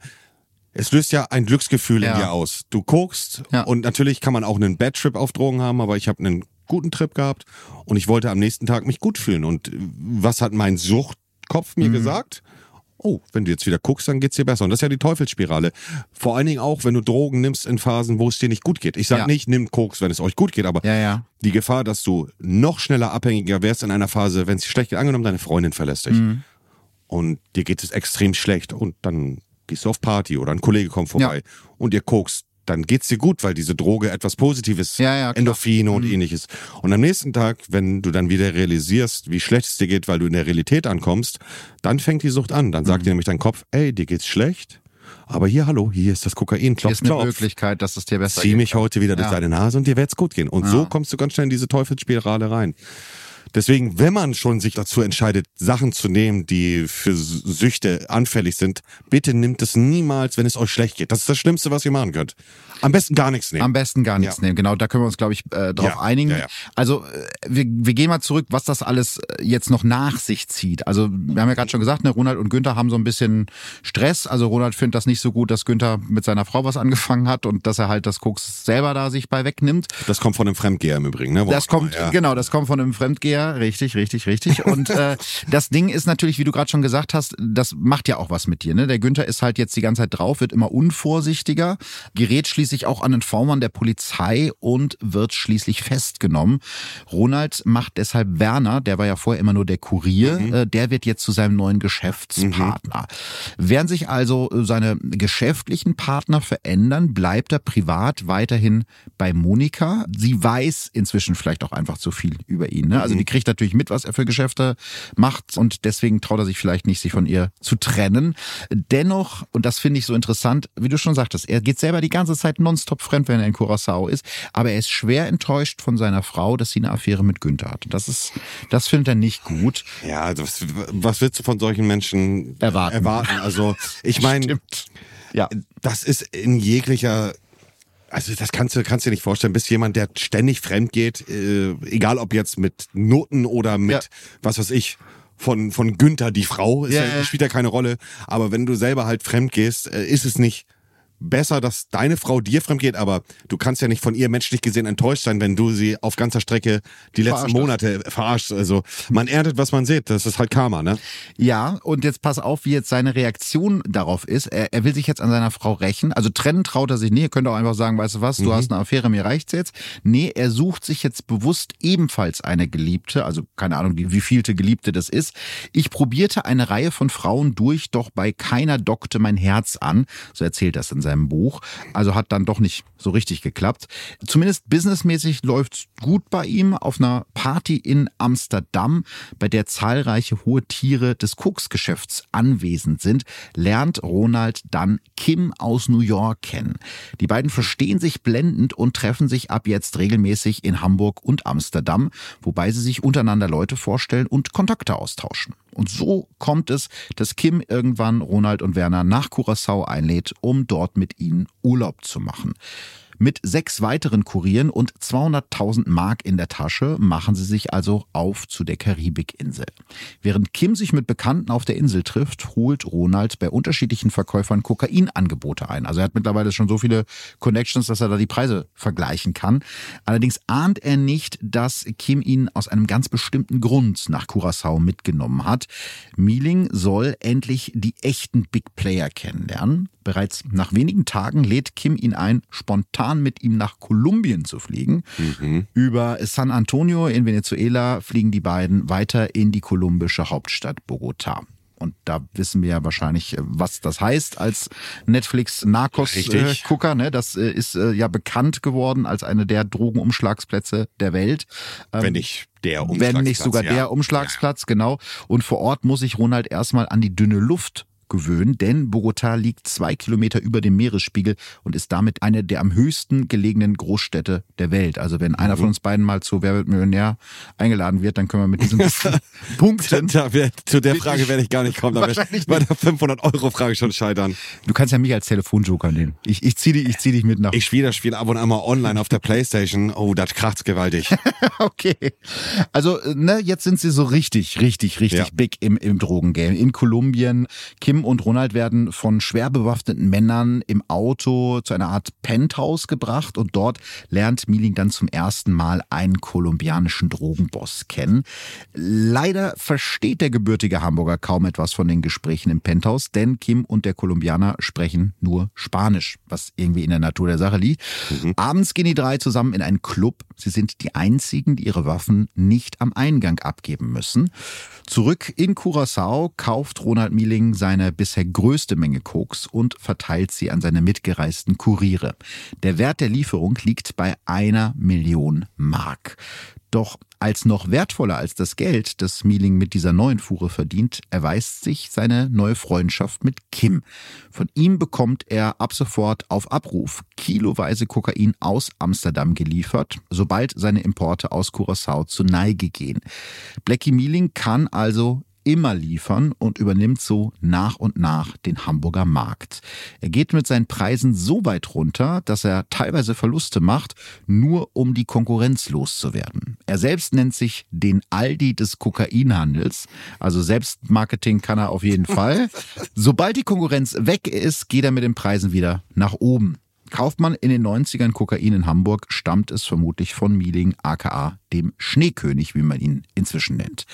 es löst ja ein Glücksgefühl Ja. in dir aus. Du guckst Ja. und natürlich kann man auch einen Bad Trip auf Drogen haben, aber ich habe einen guten Trip gehabt und ich wollte am nächsten Tag mich gut fühlen. Und was hat mein Suchtkopf Mhm. mir gesagt? Oh, wenn du jetzt wieder guckst, dann geht's dir besser. Und das ist ja die Teufelsspirale. Vor allen Dingen auch, wenn du Drogen nimmst in Phasen, wo es dir nicht gut geht. Ich sag Ja. nicht, nimm Koks, wenn es euch gut geht, aber Ja, ja. die Gefahr, dass du noch schneller abhängiger wärst in einer Phase, wenn es dir schlecht geht, angenommen, deine Freundin verlässt dich Mhm. und dir geht es extrem schlecht und dann gehst du auf Party oder ein Kollege kommt vorbei und ihr kokst, dann geht's dir gut, weil diese Droge etwas Positives, Ja, ja. Mhm. Endorphine und ähnliches. Und am nächsten Tag, wenn du dann wieder realisierst, wie schlecht es dir geht, weil du in der Realität ankommst, dann fängt die Sucht an. Dann Mhm. sagt dir nämlich dein Kopf, ey, dir geht's schlecht, aber hier, hallo, hier ist das Kokain, Hier klopf, ist eine klopf. Möglichkeit, dass es dir besser Zieh geht. mich heute wieder durch Ja. deine Nase und dir wird's gut gehen. Und so kommst du ganz schnell in diese Teufelsspirale rein. Deswegen, wenn man schon sich dazu entscheidet, Sachen zu nehmen, die für Süchte anfällig sind, bitte nimmt es niemals, wenn es euch schlecht geht. Das ist das Schlimmste, was ihr machen könnt. Am besten gar nichts nehmen. Am besten gar nichts Ja. nehmen. Genau, da können wir uns, glaube ich, äh, drauf Ja, einigen. ja. Also äh, wir, wir gehen mal zurück, was das alles äh, jetzt noch nach sich zieht. Also wir haben ja gerade schon gesagt, ne, Ronald und Günther haben so ein bisschen Stress. Also Ronald findet das nicht so gut, dass Günther mit seiner Frau was angefangen hat und dass er halt das Koks selber da sich bei wegnimmt. Das kommt von einem Fremdgeher im Übrigen. Ne? Wo Das kommt, genau, das kommt von einem Fremdgeher, richtig, richtig, richtig. Und äh, das Ding ist natürlich, wie du gerade schon gesagt hast, das macht ja auch was mit dir. Ne? Der Günther ist halt jetzt die ganze Zeit drauf, wird immer unvorsichtiger, gerät schließlich auch an den V-Mann der Polizei und wird schließlich festgenommen. Ronald macht deshalb Werner, der war ja vorher immer nur der Kurier, äh, der wird jetzt zu seinem neuen Geschäftspartner. Während sich also äh, seine geschäftlichen Partner verändern, bleibt er privat weiterhin bei Monika. Sie weiß inzwischen vielleicht auch einfach zu viel über ihn. Ne? Also die kriegt natürlich mit, was er für Geschäfte macht und deswegen traut er sich vielleicht nicht, sich von ihr zu trennen. Dennoch, und das finde ich so interessant, wie du schon sagtest, er geht selber die ganze Zeit nonstop fremd, wenn er in Curacao ist, aber er ist schwer enttäuscht von seiner Frau, dass sie eine Affäre mit Günther hat. Das ist, das findet er nicht gut. Ja, also was, was willst du von solchen Menschen Erwarten. erwarten? Also ich meine. Ja. das ist in jeglicher also das kannst du kannst dir nicht vorstellen, bist jemand, der ständig fremd geht, äh, egal ob jetzt mit Noten oder mit Ja. was weiß ich von von Günther die Frau, ja, ja. spielt ja keine Rolle, aber wenn du selber halt fremd gehst, äh, ist es nicht besser, dass deine Frau dir fremd geht, aber du kannst ja nicht von ihr menschlich gesehen enttäuscht sein, wenn du sie auf ganzer Strecke die letzten Verarscht hast. Monate verarschst. Also man erntet, was man sieht. Das ist halt Karma, ne? Ja, und jetzt pass auf, wie jetzt seine Reaktion darauf ist. Er, er will sich jetzt an seiner Frau rächen. Also trennen traut er sich nie. Er könnte auch einfach sagen, weißt du was, du hast eine Affäre, mir reicht's jetzt. Nee, er sucht sich jetzt bewusst ebenfalls eine Geliebte. Also keine Ahnung, wie, wie vielte Geliebte das ist. Ich probierte eine Reihe von Frauen durch, doch bei keiner dockte mein Herz an. So erzählt das in seinem seinem Buch. Also hat dann doch nicht so richtig geklappt. Zumindest businessmäßig läuft's gut bei ihm auf einer Party in Amsterdam, bei der zahlreiche hohe Tiere des Koksgeschäfts anwesend sind, lernt Ronald dann Kim aus New York kennen. Die beiden verstehen sich blendend und treffen sich ab jetzt regelmäßig in Hamburg und Amsterdam, wobei sie sich untereinander Leute vorstellen und Kontakte austauschen. Und so kommt es, dass Kim irgendwann Ronald und Werner nach Curacao einlädt, um dort mit ihnen Urlaub zu machen. Mit sechs weiteren Kurieren und 200.000 Mark in der Tasche machen sie sich also auf zu der Karibikinsel. Während Kim sich mit Bekannten auf der Insel trifft, holt Ronald bei unterschiedlichen Verkäufern Kokainangebote ein. Also er hat mittlerweile schon so viele Connections, dass er da die Preise vergleichen kann. Allerdings ahnt er nicht, dass Kim ihn aus einem ganz bestimmten Grund nach Curacao mitgenommen hat. Mealing soll endlich die echten Big Player kennenlernen. Bereits nach wenigen Tagen lädt Kim ihn ein, spontan mit ihm nach Kolumbien zu fliegen. Mhm. Über San Antonio in Venezuela fliegen die beiden weiter in die kolumbische Hauptstadt Bogotá. Und da wissen wir ja wahrscheinlich, was das heißt als Netflix-Narcos-Gucker. Ne? Das äh, ist äh, ja bekannt geworden als eine der Drogenumschlagsplätze der Welt. Ähm, Wenn nicht der Umschlagsplatz. Wenn nicht sogar ja. der Umschlagsplatz, ja. genau. Und vor Ort muss sich Ronald erstmal an die dünne Luft gewöhnen, denn Bogotá liegt zwei Kilometer über dem Meeresspiegel und ist damit eine der am höchsten gelegenen Großstädte der Welt. Also wenn einer von mhm. uns beiden mal zu Wer wird Millionär eingeladen wird, dann können wir mit diesem Punkten. Da, da, zu der Frage werde ich gar nicht kommen. Da werde ich bei der 500 Euro Frage schon scheitern. Du kannst ja mich als Telefonjoker nehmen. Ich, ich ziehe dich, ich zieh dich mit nach. Ich spiele das Spiel ab und an mal online auf der Playstation. Oh, das kracht's gewaltig. okay. Also, ne, jetzt sind sie so richtig, richtig, richtig ja. big im, im Drogengame. In Kolumbien. Kim und Ronald werden von schwer bewaffneten Männern im Auto zu einer Art Penthouse gebracht und dort lernt Mieling dann zum ersten Mal einen kolumbianischen Drogenboss kennen. Leider versteht der gebürtige Hamburger kaum etwas von den Gesprächen im Penthouse, denn Kim und der Kolumbianer sprechen nur Spanisch, was irgendwie in der Natur der Sache liegt. Mhm. Abends gehen die drei zusammen in einen Club. Sie sind die einzigen, die ihre Waffen nicht am Eingang abgeben müssen. Zurück in Curacao kauft Ronald Mieling seine bisher größte Menge Koks und verteilt sie an seine mitgereisten Kuriere. Der Wert der Lieferung liegt bei einer Million Mark. Doch als noch wertvoller als das Geld, das Mieling mit dieser neuen Fuhre verdient, erweist sich seine neue Freundschaft mit Kim. Von ihm bekommt er ab sofort auf Abruf kiloweise Kokain aus Amsterdam geliefert, sobald seine Importe aus Curacao zu Neige gehen. Blackie Mieling kann also immer liefern und übernimmt so nach und nach den Hamburger Markt. Er geht mit seinen Preisen so weit runter, dass er teilweise Verluste macht, nur um die Konkurrenz loszuwerden. Er selbst nennt sich den Aldi des Kokainhandels, also Selbstmarketing kann er auf jeden Fall. Sobald die Konkurrenz weg ist, geht er mit den Preisen wieder nach oben. Kauft man in den 90ern Kokain in Hamburg, stammt es vermutlich von Mieling aka dem Schneekönig, wie man ihn inzwischen nennt.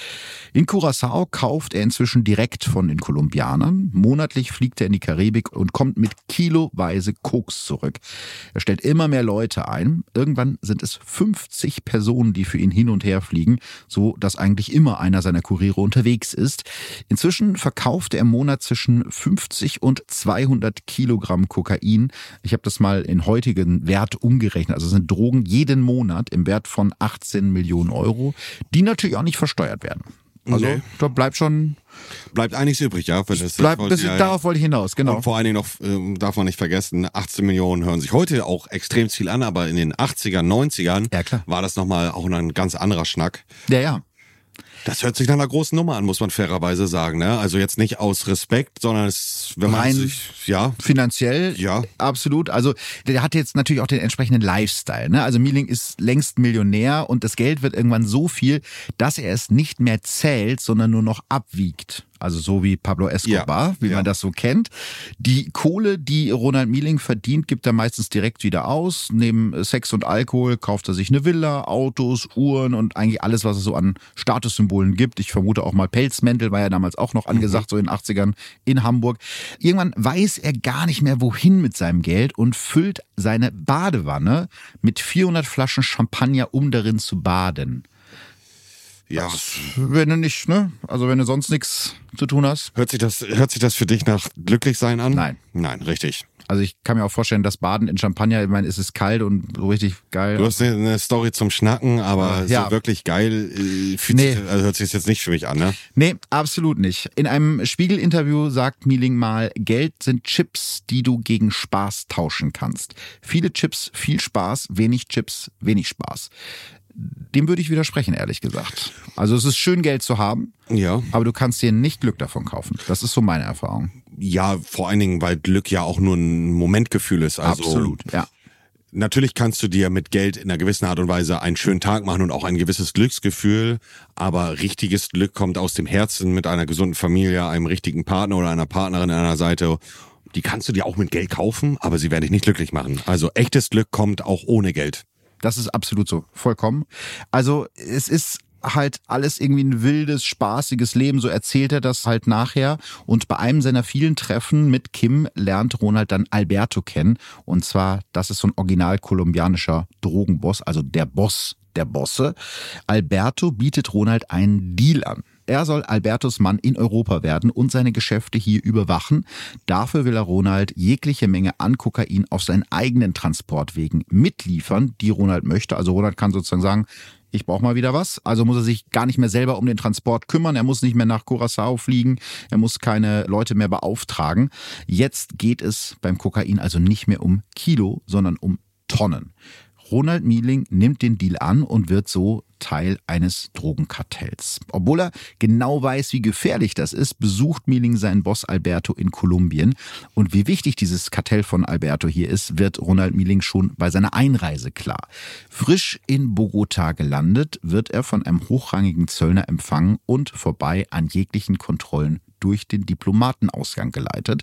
In Curacao kauft er inzwischen direkt von den Kolumbianern. Monatlich fliegt er in die Karibik und kommt mit kiloweise Koks zurück. Er stellt immer mehr Leute ein. Irgendwann sind es 50 Personen, die für ihn hin und her fliegen, so dass eigentlich immer einer seiner Kuriere unterwegs ist. Inzwischen verkauft er im Monat zwischen 50 und 200 Kilogramm Kokain. Ich habe das mal in heutigen Wert umgerechnet. Also sind Drogen jeden Monat im Wert von 18 Millionen Euro, die natürlich auch nicht versteuert werden. Also nee. da bleibt schon. Bleibt einiges übrig, ja. Für das, bleibt, das ja, darauf wollte ich hinaus, genau. Und vor allen Dingen noch, äh, darf man nicht vergessen, 18 Millionen hören sich heute auch extrem viel an, aber in den 80ern, 90ern ja, war das nochmal auch ein ganz anderer Schnack. Ja, ja. Das hört sich nach einer großen Nummer an, muss man fairerweise sagen. Ne? Also jetzt nicht aus Respekt, sondern es, wenn man Rein sich, ja. Finanziell, ja. absolut. Also der hat jetzt natürlich auch den entsprechenden Lifestyle. Ne? Also Mieling ist längst Millionär und das Geld wird irgendwann so viel, dass er es nicht mehr zählt, sondern nur noch abwiegt also so wie Pablo Escobar, ja, wie ja. man das so kennt. Die Kohle, die Ronald Mieling verdient, gibt er meistens direkt wieder aus. Neben Sex und Alkohol kauft er sich eine Villa, Autos, Uhren und eigentlich alles, was es so an Statussymbolen gibt. Ich vermute auch mal Pelzmäntel, war ja damals auch noch angesagt, mhm. so in den 80ern in Hamburg. Irgendwann weiß er gar nicht mehr, wohin mit seinem Geld und füllt seine Badewanne mit 400 Flaschen Champagner, um darin zu baden. Ja. Wenn du nicht, ne? Also wenn du sonst nichts zu tun hast. Hört sich das, hört sich das für dich nach Glücklichsein an? Nein. Nein, richtig. Also ich kann mir auch vorstellen, das Baden in Champagner, ich meine, es ist kalt und so richtig geil. Du hast eine, eine Story zum Schnacken, aber Ja. so wirklich geil äh, fühlt Nee. sich, also hört sich jetzt nicht für mich an, ne? Nee, absolut nicht. In einem Spiegel-Interview sagt Mieling mal, Geld sind Chips, die du gegen Spaß tauschen kannst. Viele Chips, viel Spaß, wenig Chips, wenig Spaß. Dem würde ich widersprechen, ehrlich gesagt. Also es ist schön, Geld zu haben, Ja. aber du kannst dir nicht Glück davon kaufen. Das ist so meine Erfahrung. Ja, vor allen Dingen, weil Glück ja auch nur ein Momentgefühl ist. Also absolut, ja. Natürlich kannst du dir mit Geld in einer gewissen Art und Weise einen schönen Tag machen und auch ein gewisses Glücksgefühl, aber richtiges Glück kommt aus dem Herzen mit einer gesunden Familie, einem richtigen Partner oder einer Partnerin an einer Seite. Die kannst du dir auch mit Geld kaufen, aber sie werden dich nicht glücklich machen. Also echtes Glück kommt auch ohne Geld. Das ist absolut so, vollkommen. Also es ist halt alles irgendwie ein wildes, spaßiges Leben, so erzählt er das halt nachher. Und bei einem seiner vielen Treffen mit Kim lernt Ronald dann Alberto kennen. Und zwar, das ist so ein original kolumbianischer Drogenboss, also der Boss der Bosse. Alberto bietet Ronald einen Deal an. Er soll Albertos Mann in Europa werden und seine Geschäfte hier überwachen. Dafür will er Ronald jegliche Menge an Kokain auf seinen eigenen Transportwegen mitliefern, die Ronald möchte. Also Ronald kann sozusagen sagen, ich brauche mal wieder was. Also muss er sich gar nicht mehr selber um den Transport kümmern. Er muss nicht mehr nach Curacao fliegen. Er muss keine Leute mehr beauftragen. Jetzt geht es beim Kokain also nicht mehr um Kilo, sondern um Tonnen. Ronald Mieling nimmt den Deal an und wird so Teil eines Drogenkartells. Obwohl er genau weiß, wie gefährlich das ist, besucht Mieling seinen Boss Alberto in Kolumbien. Und wie wichtig dieses Kartell von Alberto hier ist, wird Ronald Mieling schon bei seiner Einreise klar. Frisch in Bogota gelandet, wird er von einem hochrangigen Zöllner empfangen und vorbei an jeglichen Kontrollen durch den Diplomatenausgang geleitet.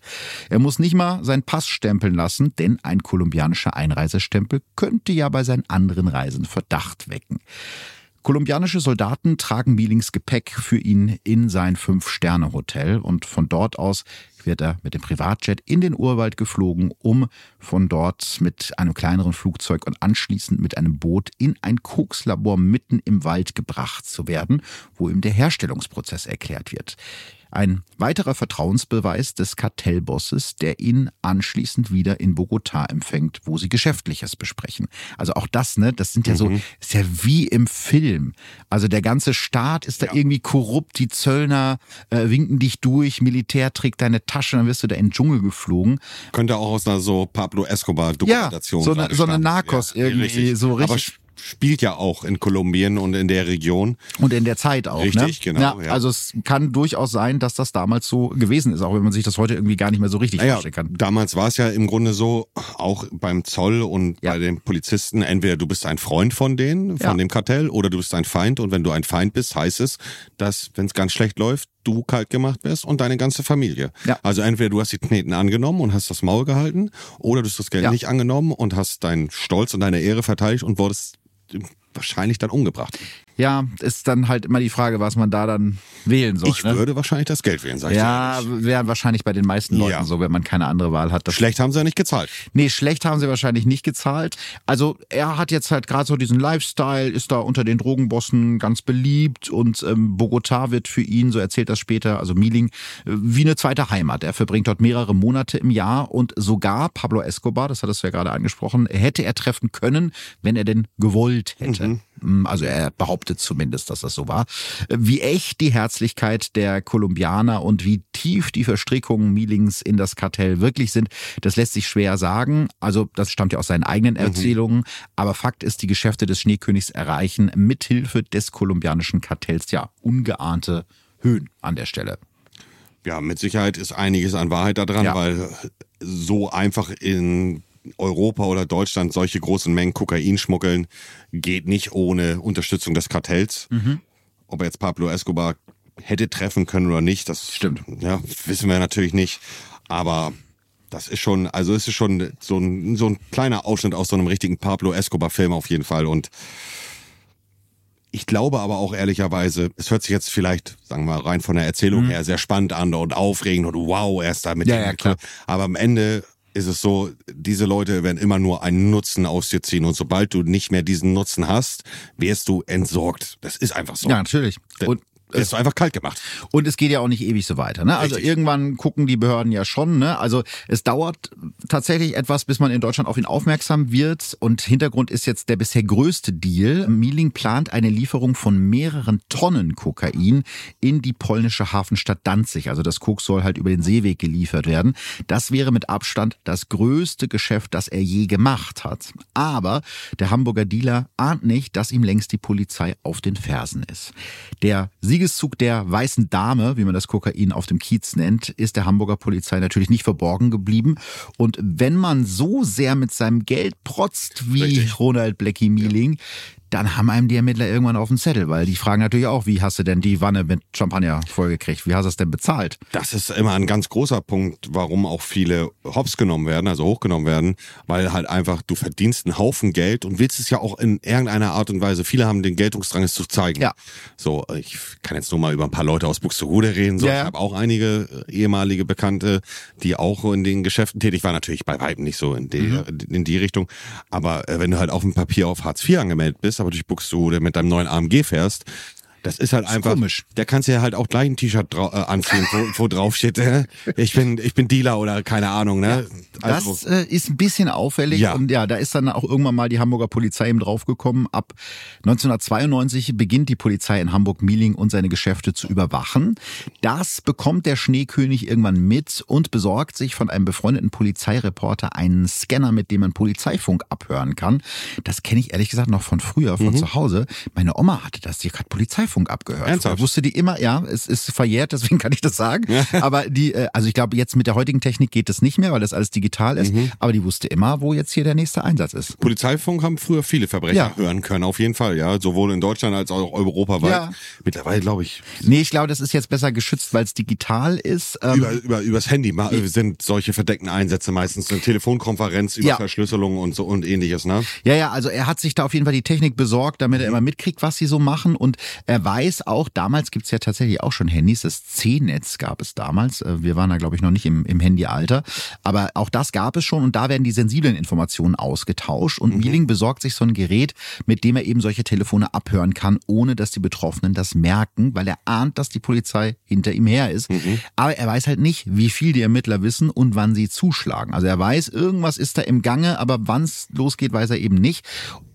Er muss nicht mal seinen Pass stempeln lassen, denn ein kolumbianischer Einreisestempel könnte ja bei seinen anderen Reisen Verdacht wecken. Kolumbianische Soldaten tragen Mielings Gepäck für ihn in sein Fünf-Sterne-Hotel und von dort aus wird er mit dem Privatjet in den Urwald geflogen, um von dort mit einem kleineren Flugzeug und anschließend mit einem Boot in ein Kokslabor mitten im Wald gebracht zu werden, wo ihm der Herstellungsprozess erklärt wird. Ein weiterer Vertrauensbeweis des Kartellbosses, der ihn anschließend wieder in Bogotá empfängt, wo sie Geschäftliches besprechen. Also auch das, ne, das sind ja so, ist ja wie im Film. Also der ganze Staat ist da irgendwie korrupt, die Zöllner äh, winken dich durch, Militär trägt deine Tasche, dann wirst du da in den Dschungel geflogen. Könnte auch aus einer so Pablo Escobar Dokumentation Ja, so eine- so eine. Narcos irgendwie, so Aber richtig- sp- spielt ja auch in Kolumbien und in der Region. Und in der Zeit auch. Richtig, ne? genau, Ja, ja. Also es kann durchaus sein, dass das damals so gewesen ist, auch wenn man sich das heute irgendwie gar nicht mehr so richtig Naja, vorstellen kann. damals war es ja im Grunde so, auch beim Zoll und Ja. bei den Polizisten, entweder du bist ein Freund von denen, von dem Kartell, oder du bist ein Feind. Und wenn du ein Feind bist, heißt es, dass, wenn es ganz schlecht läuft, du kalt gemacht wirst und deine ganze Familie. Ja. Also entweder du hast die Kneten angenommen und hast das Maul gehalten, oder du hast das Geld Ja. nicht angenommen und hast deinen Stolz und deine Ehre verteidigt und wurdest wahrscheinlich dann umgebracht. Ja, ist dann halt immer die Frage, was man da dann wählen soll. Ich ne? würde wahrscheinlich das Geld wählen, sag ich Ja, wäre wahrscheinlich bei den meisten Leuten Ja. so, wenn man keine andere Wahl hat. Schlecht haben sie ja nicht gezahlt. Nee, schlecht haben sie wahrscheinlich nicht gezahlt. Also er hat jetzt halt gerade so diesen Lifestyle, ist da unter den Drogenbossen ganz beliebt und ähm, Bogotá wird für ihn, so erzählt das später, also Mieling, äh, wie eine zweite Heimat. Er verbringt dort mehrere Monate im Jahr und sogar Pablo Escobar, das hattest du ja gerade angesprochen, hätte er treffen können, wenn er denn gewollt hätte. Mm, Also er behauptet zumindest, dass das so war. Wie echt die Herzlichkeit der Kolumbianer und wie tief die Verstrickungen Mielings in das Kartell wirklich sind, das lässt sich schwer sagen. Also das stammt ja aus seinen eigenen Erzählungen. Aber Fakt ist, die Geschäfte des Schneekönigs erreichen mithilfe des kolumbianischen Kartells ja ungeahnte Höhen an der Stelle. Ja, mit Sicherheit ist einiges an Wahrheit da dran, Ja. weil so einfach in Europa oder Deutschland solche großen Mengen Kokain schmuggeln geht nicht ohne Unterstützung des Kartells. Mhm. Ob er jetzt Pablo Escobar hätte treffen können oder nicht, das Stimmt. Ja, wissen wir natürlich nicht. Aber das ist schon, also es ist schon so ein, so ein kleiner Ausschnitt aus so einem richtigen Pablo Escobar-Film auf jeden Fall. Und ich glaube aber auch ehrlicherweise, es hört sich jetzt vielleicht, sagen wir mal, rein von der Erzählung her sehr spannend an und aufregend und wow, er ist da mit Mhm. Ja, ja, klar. Aber am Ende ist es so, diese Leute werden immer nur einen Nutzen aus dir ziehen. Und sobald du nicht mehr diesen Nutzen hast, wirst du entsorgt. Das ist einfach so. Ja, natürlich. Und wirst du einfach kalt gemacht. Und es geht ja auch nicht ewig so weiter. Ne? Also Richtig. irgendwann gucken die Behörden ja schon. Ne? Also es dauert tatsächlich etwas, bis man in Deutschland auf ihn aufmerksam wird. Und Hintergrund ist jetzt der bisher größte Deal. Mieling plant eine Lieferung von mehreren Tonnen Kokain in die polnische Hafenstadt Danzig. Also das Koks soll halt über den Seeweg geliefert werden. Das wäre mit Abstand das größte Geschäft, das er je gemacht hat. Aber der Hamburger Dealer ahnt nicht, dass ihm längst die Polizei auf den Fersen ist. Der Siegeszug der weißen Dame, wie man das Kokain auf dem Kiez nennt, ist der Hamburger Polizei natürlich nicht verborgen geblieben. Und wenn man so sehr mit seinem Geld protzt wie Richtig. Ronald Blackie Mieling, dann haben einem die Ermittler irgendwann auf den Zettel, weil die fragen natürlich auch, wie hast du denn die Wanne mit Champagner vollgekriegt? Wie hast du es denn bezahlt? Das ist immer ein ganz großer Punkt, warum auch viele hops genommen werden, also hochgenommen werden, weil halt einfach du verdienst einen Haufen Geld und willst es ja auch in irgendeiner Art und Weise. Viele haben den Geltungsdrang, es zu zeigen. Ja. So, ich kann jetzt nur mal über ein paar Leute aus Buxtehude reden. So, Ja, ich habe auch einige äh, ehemalige Bekannte, die auch in den Geschäften tätig waren. Natürlich bei weitem nicht so in die, Mhm. in die Richtung. Aber äh, wenn du halt auf dem Papier auf Hartz IV angemeldet bist, aber durch Buxtehude mit deinem neuen AMG fährst, das ist halt einfach. komisch. Der kannst ja halt auch gleich ein T-Shirt äh, anziehen, wo, wo drauf steht, äh, ich bin, ich bin Dealer oder keine Ahnung, ne? Also, Das äh, ist ein bisschen auffällig Ja. und ja, da ist dann auch irgendwann mal die Hamburger Polizei eben draufgekommen. Ab 1992 beginnt die Polizei in Hamburg-Mieling und seine Geschäfte zu überwachen. Das bekommt der Schneekönig irgendwann mit und besorgt sich von einem befreundeten Polizeireporter einen Scanner, mit dem man Polizeifunk abhören kann. Das kenne ich ehrlich gesagt noch von früher, von zu Hause. Meine Oma hatte das, die hat Polizeifunk abgehört. Ernsthaft? Wusste die immer, ja, es ist verjährt, deswegen kann ich das sagen. Aber die, äh, also ich glaube, jetzt mit der heutigen Technik geht das nicht mehr, weil das alles digital ist. Aber die wusste immer, wo jetzt hier der nächste Einsatz ist. Polizeifunk haben früher viele Verbrecher Ja. hören können, auf jeden Fall, ja. Sowohl in Deutschland als auch europaweit. Ja. Mittlerweile, glaube ich, Nee, ich glaube, das ist jetzt besser geschützt, weil es digital ist. Ähm, über, über, übers Handy sind solche verdeckten Einsätze meistens eine Telefonkonferenz über Ja. Verschlüsselung und so und ähnliches, ne? Ja, ja, also er hat sich da auf jeden Fall die Technik besorgt, damit er immer mitkriegt, was sie so machen. Und er weiß auch, damals gibt's ja tatsächlich auch schon Handys. Das C-Netz gab es damals. Äh, Wir waren da, glaube ich, noch nicht im, im Handyalter. Aber auch das gab es schon und da werden die sensiblen Informationen ausgetauscht. Und Mieling besorgt sich so ein Gerät, mit dem er eben solche Telefone abhören kann, ohne dass die Betroffenen das merken, weil er ahnt, dass die Polizei hinter ihm her ist. Aber er weiß halt nicht, wie viel die Ermittler wissen und wann sie zuschlagen. Also er weiß, irgendwas ist da im Gange, aber wann es losgeht, weiß er eben nicht.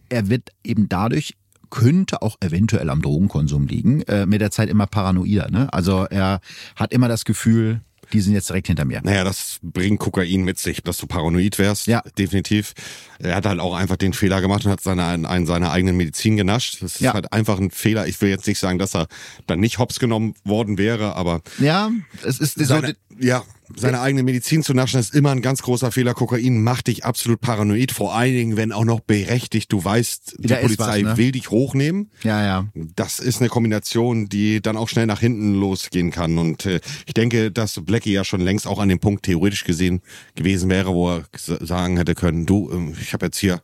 Er wird eben dadurch könnte auch eventuell am Drogenkonsum liegen, äh, mit der Zeit immer paranoider. Ne? Also er hat immer das Gefühl, die sind jetzt direkt hinter mir. Naja, das bringt Kokain mit sich, dass du paranoid wärst. Ja. Definitiv. Er hat halt auch einfach den Fehler gemacht und hat seine, einen seiner eigenen Medizin genascht. Das ist Ja. halt einfach ein Fehler. Ich will jetzt nicht sagen, dass er dann nicht hops genommen worden wäre, aber Ja, es ist so, seine, ja, seine eigene Medizin zu naschen ist immer ein ganz großer Fehler. Kokain macht dich absolut paranoid, vor allen Dingen, wenn auch noch berechtigt. Du weißt, die Da Polizei was, ne? will dich hochnehmen. ja, ja. Das ist eine Kombination, die dann auch schnell nach hinten losgehen kann. Und äh, ich denke, dass Blackie ja schon längst auch an dem Punkt theoretisch gesehen gewesen wäre, wo er sagen hätte können, du, ähm, ich habe jetzt hier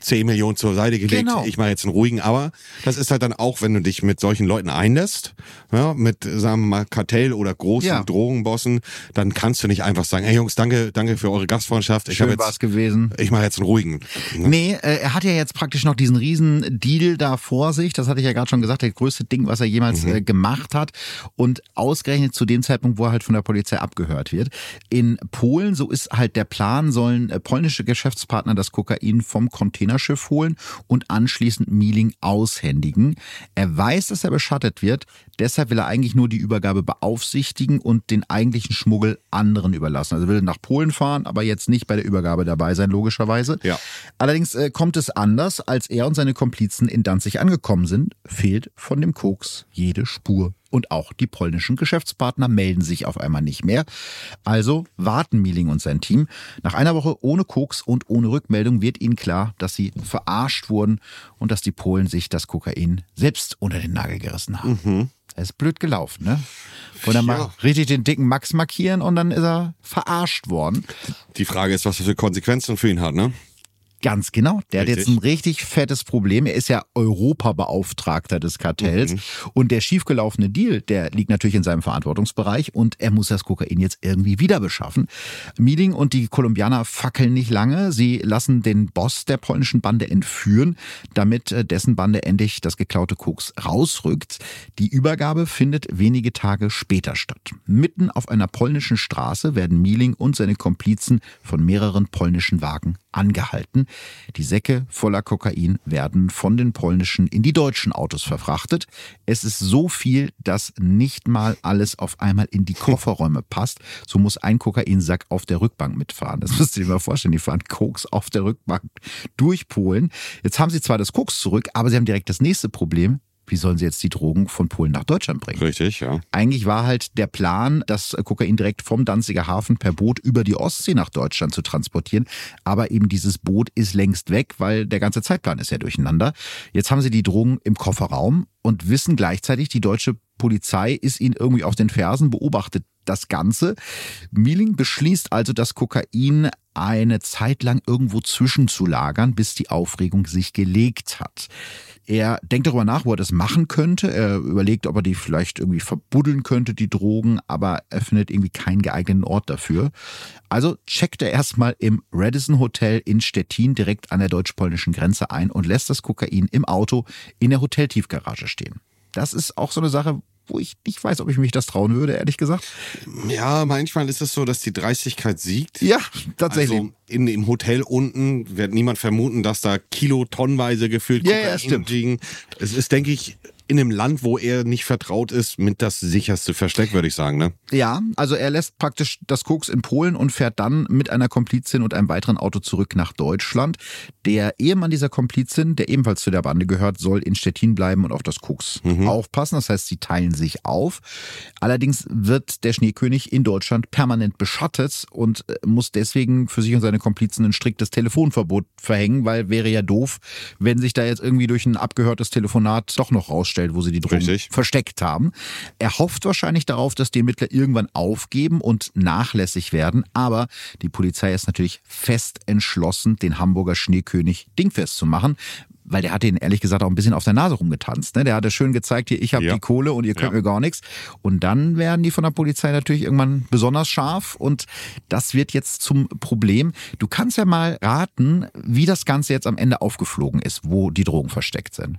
10 Millionen zur Seite gelegt, Genau. ich mache jetzt einen ruhigen. Aber das ist halt dann auch, wenn du dich mit solchen Leuten einlässt, ja, mit, sagen wir mal, Kartell oder großen Ja. Drogenbossen, dann kannst du nicht einfach sagen, hey Jungs, danke, danke für eure Gastfreundschaft. Ich Schön habe war's jetzt, gewesen. ich mache jetzt einen ruhigen. Ne? Nee, äh, er hat ja jetzt praktisch noch diesen riesen Deal da vor sich. Das hatte ich ja gerade schon gesagt, das größte Ding, was er jemals äh, gemacht hat. Und ausgerechnet zu dem Zeitpunkt, wo er halt von der Polizei abgehört wird. In Polen, so ist halt der Plan, sollen äh, polnische Geschäftspartner das Kokain vom Containerschiff holen und anschließend Mieling aushändigen. Er weiß, dass er beschattet wird. Deshalb will er eigentlich nur die Übergabe beaufsichtigen und den eigentlichen Schmuggel anderen überlassen. Also er will nach Polen fahren, aber jetzt nicht bei der Übergabe dabei sein, logischerweise. Ja. Allerdings äh, kommt es anders, als er und seine Komplizen in Danzig angekommen sind, fehlt von dem Koks jede Spur. Und auch die polnischen Geschäftspartner melden sich auf einmal nicht mehr. Also warten Mieling und sein Team. Nach einer Woche ohne Koks und ohne Rückmeldung wird ihnen klar, dass sie verarscht wurden und dass die Polen sich das Kokain selbst unter den Nagel gerissen haben. Er ist blöd gelaufen, ne? Und dann Ja. mal richtig den dicken Max markieren und dann ist er verarscht worden. Die Frage ist, was das für Konsequenzen für ihn hat, ne? Ganz genau. Der Richtig. hat jetzt ein richtig fettes Problem. Er ist ja Europabeauftragter des Kartells. Mhm. Und der schiefgelaufene Deal, der liegt natürlich in seinem Verantwortungsbereich und er muss das Kokain jetzt irgendwie wieder beschaffen. Meeting und die Kolumbianer fackeln nicht lange. Sie lassen den Boss der polnischen Bande entführen, damit äh, dessen Bande endlich das geklaute Koks rausrückt. Die Übergabe findet wenige Tage später statt. Mitten auf einer polnischen Straße werden Mieling und seine Komplizen von mehreren polnischen Wagen angehalten. Die Säcke voller Kokain werden von den polnischen in die deutschen Autos verfrachtet. Es ist so viel, dass nicht mal alles auf einmal in die Kofferräume passt. So muss ein Kokainsack auf der Rückbank mitfahren. Das müsst ihr dir mal vorstellen. Die fahren Koks auf der Rückbank durch Polen. Jetzt haben sie zwar das Koks zurück, aber sie haben direkt das nächste Problem. Wie sollen sie jetzt die Drogen von Polen nach Deutschland bringen? Richtig, ja. Eigentlich war halt der Plan, das Kokain direkt vom Danziger Hafen per Boot über die Ostsee nach Deutschland zu transportieren. Aber eben dieses Boot ist längst weg, weil der ganze Zeitplan ist ja durcheinander. Jetzt haben sie die Drogen im Kofferraum und wissen gleichzeitig, die deutsche Polizei ist ihnen irgendwie auf den Fersen, beobachtet das Ganze. Mieling beschließt also, das Kokain eine Zeit lang irgendwo zwischenzulagern, bis die Aufregung sich gelegt hat. Er denkt darüber nach, wo er das machen könnte. Er überlegt, ob er die vielleicht irgendwie verbuddeln könnte, die Drogen, aber er findet irgendwie keinen geeigneten Ort dafür. Also checkt er erstmal im Radisson Hotel in Stettin direkt an der deutsch-polnischen Grenze ein und lässt das Kokain im Auto in der Hoteltiefgarage stehen. Das ist auch so eine Sache, wo ich nicht weiß, ob ich mich das trauen würde, ehrlich gesagt. Ja, manchmal ist es so, dass die Dreistigkeit siegt. Ja, tatsächlich. Also in, im Hotel unten wird niemand vermuten, dass da Kilo tonnenweise gefüllt Ja, ja, stimmt. liegen. Es ist, denke ich, in einem Land, wo er nicht vertraut ist, mit das sicherste Versteck, würde ich sagen. Ne? Ja, also er lässt praktisch das Koks in Polen und fährt dann mit einer Komplizin und einem weiteren Auto zurück nach Deutschland. Der Ehemann dieser Komplizin, der ebenfalls zu der Bande gehört, soll in Stettin bleiben und auf das Koks aufpassen. Das heißt, sie teilen sich auf. Allerdings wird der Schneekönig in Deutschland permanent beschattet und äh, muss deswegen für sich und seine Komplizen ein striktes Telefonverbot verhängen, weil wäre ja doof, wenn sich da jetzt irgendwie durch ein abgehörtes Telefonat doch noch rausstellt, wo sie die Drogen Richtig. versteckt haben. Er hofft wahrscheinlich darauf, dass die Ermittler irgendwann aufgeben und nachlässig werden, aber die Polizei ist natürlich fest entschlossen, den Hamburger Schneekönig dingfest zu machen. Weil der hat ihn ehrlich gesagt auch ein bisschen auf der Nase rumgetanzt. Ne? Der hatte schön gezeigt, hier, ich habe Ja. die Kohle und ihr könnt Ja. mir gar nichts. Und dann werden die von der Polizei natürlich irgendwann besonders scharf und das wird jetzt zum Problem. Du kannst ja mal raten, wie das Ganze jetzt am Ende aufgeflogen ist, wo die Drogen versteckt sind.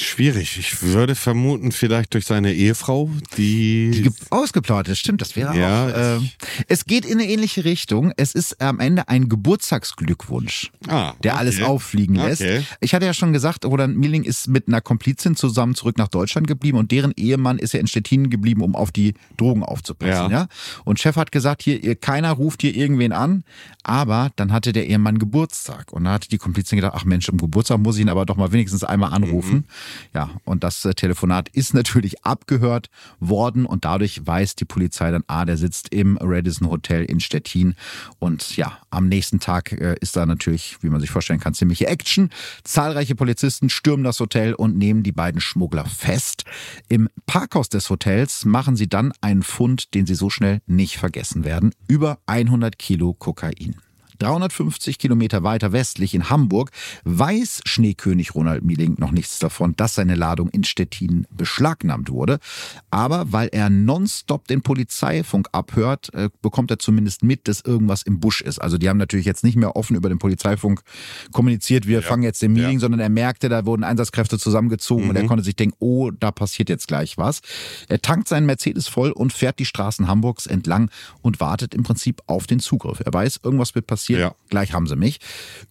Schwierig. Ich würde vermuten, vielleicht durch seine Ehefrau, die. Die ge- ausgeplaudert, das stimmt, das wäre Ja, auch. ähm, es geht in eine ähnliche Richtung. Es ist am Ende ein Geburtstagsglückwunsch, ah, der okay. alles auffliegen lässt. Okay. Ich hatte ja schon gesagt, Roland Mieling ist mit einer Komplizin zusammen zurück nach Deutschland geblieben und deren Ehemann ist ja in Stettin geblieben, um auf die Drogen aufzupassen. Ja. Ja. Und Chef hat gesagt, hier, ihr, keiner ruft hier irgendwen an, aber dann hatte der Ehemann Geburtstag und da hatte die Komplizin gedacht, ach Mensch, um Geburtstag muss ich ihn aber doch mal wenigstens einmal anrufen. Ja, und das äh, Telefonat ist natürlich abgehört worden und dadurch weiß die Polizei dann, ah, der sitzt im Radisson Hotel in Stettin und ja, am nächsten Tag äh, ist da natürlich, wie man sich vorstellen kann, ziemliche Action. Zahlreiche Polizisten stürmen das Hotel und nehmen die beiden Schmuggler fest. Im Parkhaus des Hotels machen sie dann einen Fund, den sie so schnell nicht vergessen werden. Über 100 Kilo Kokain. 350 Kilometer weiter westlich in Hamburg weiß Schneekönig Ronald Mieling noch nichts davon, dass seine Ladung in Stettin beschlagnahmt wurde. Aber weil er nonstop den Polizeifunk abhört, äh, bekommt er zumindest mit, dass irgendwas im Busch ist. Also die haben natürlich jetzt nicht mehr offen über den Polizeifunk kommuniziert, wir fangen jetzt den Meeting, Ja. sondern er merkte, da wurden Einsatzkräfte zusammengezogen und er konnte sich denken, oh, da passiert jetzt gleich was. Er tankt seinen Mercedes voll und fährt die Straßen Hamburgs entlang und wartet im Prinzip auf den Zugriff. Er weiß, irgendwas wird passieren, Ja. gleich haben sie mich.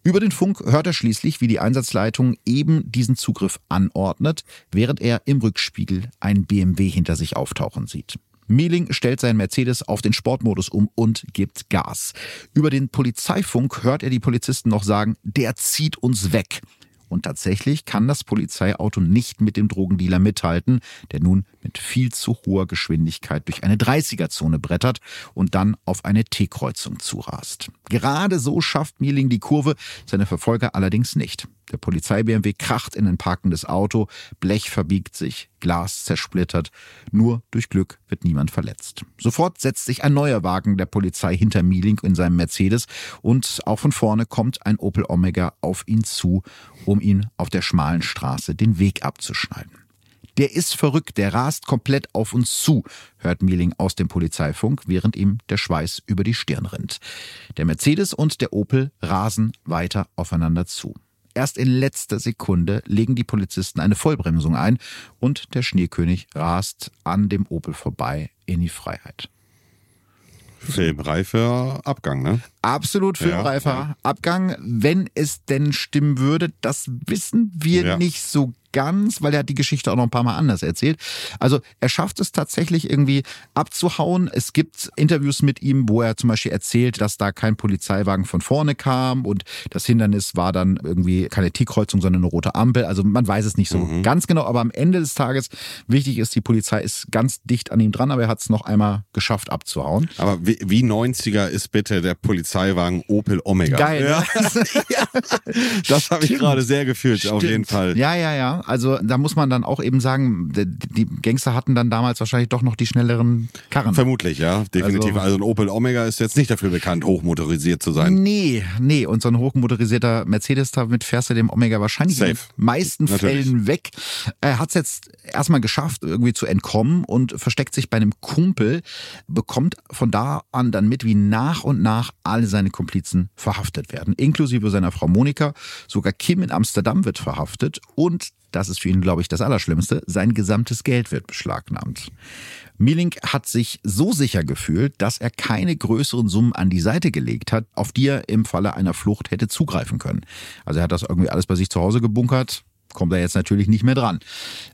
Über den Funk hört er schließlich, wie die Einsatzleitung eben diesen Zugriff anordnet, während er im Rückspiegel ein BMW hinter sich auftauchen sieht. Mieling stellt seinen Mercedes auf den Sportmodus um und gibt Gas. Über den Polizeifunk hört er die Polizisten noch sagen, der zieht uns weg. Und tatsächlich kann das Polizeiauto nicht mit dem Drogendealer mithalten, der nun mit viel zu hoher Geschwindigkeit durch eine 30er-Zone brettert und dann auf eine T-Kreuzung zurast. Gerade so schafft Mieling die Kurve, seine Verfolger allerdings nicht. Der Polizei-BMW kracht in ein parkendes Auto, Blech verbiegt sich, Glas zersplittert. Nur durch Glück wird niemand verletzt. Sofort setzt sich ein neuer Wagen der Polizei hinter Mieling in seinem Mercedes und auch von vorne kommt ein Opel Omega auf ihn zu, um ihm auf der schmalen Straße den Weg abzuschneiden. Der ist verrückt, der rast komplett auf uns zu, hört Mieling aus dem Polizeifunk, während ihm der Schweiß über die Stirn rinnt. Der Mercedes und der Opel rasen weiter aufeinander zu. Erst in letzter Sekunde legen die Polizisten eine Vollbremsung ein und der Schneekönig rast an dem Opel vorbei in die Freiheit. Filmreifer Abgang, ne? Absolut filmreifer ja, ja. Abgang, wenn es denn stimmen würde. Das wissen wir ja. nicht so ganz, weil er hat die Geschichte auch noch ein paar Mal anders erzählt. Also er schafft es tatsächlich irgendwie abzuhauen. Es gibt Interviews mit ihm, wo er zum Beispiel erzählt, dass da kein Polizeiwagen von vorne kam und das Hindernis war dann irgendwie keine T-Kreuzung, sondern eine rote Ampel. Also man weiß es nicht so mhm. ganz genau, aber am Ende des Tages wichtig ist, die Polizei ist ganz dicht an ihm dran, aber er hat es noch einmal geschafft abzuhauen. Aber wie, wie 90er ist bitte der Polizeiwagen Opel Omega? Geil. Ja. Ne? das habe ich gerade sehr gefühlt, Stimmt. auf jeden Fall. Ja, ja, ja. Also da muss man dann auch eben sagen, die Gangster hatten dann damals wahrscheinlich doch noch die schnelleren Karren. Vermutlich, ja, definitiv. Also, also ein Opel Omega ist jetzt nicht dafür bekannt, hochmotorisiert zu sein. Nee, nee. Und so ein hochmotorisierter Mercedes, damit fährst du dem Omega wahrscheinlich Safe. in den meisten Natürlich. Fällen weg. Er hat es jetzt erstmal geschafft, irgendwie zu entkommen und versteckt sich bei einem Kumpel, bekommt von da an dann mit, wie nach und nach alle seine Komplizen verhaftet werden, inklusive seiner Frau Monika. Sogar Kim in Amsterdam wird verhaftet und das ist für ihn, glaube ich, das Allerschlimmste, sein gesamtes Geld wird beschlagnahmt. Mielink hat sich so sicher gefühlt, dass er keine größeren Summen an die Seite gelegt hat, auf die er im Falle einer Flucht hätte zugreifen können. Also er hat das irgendwie alles bei sich zu Hause gebunkert, kommt er jetzt natürlich nicht mehr dran.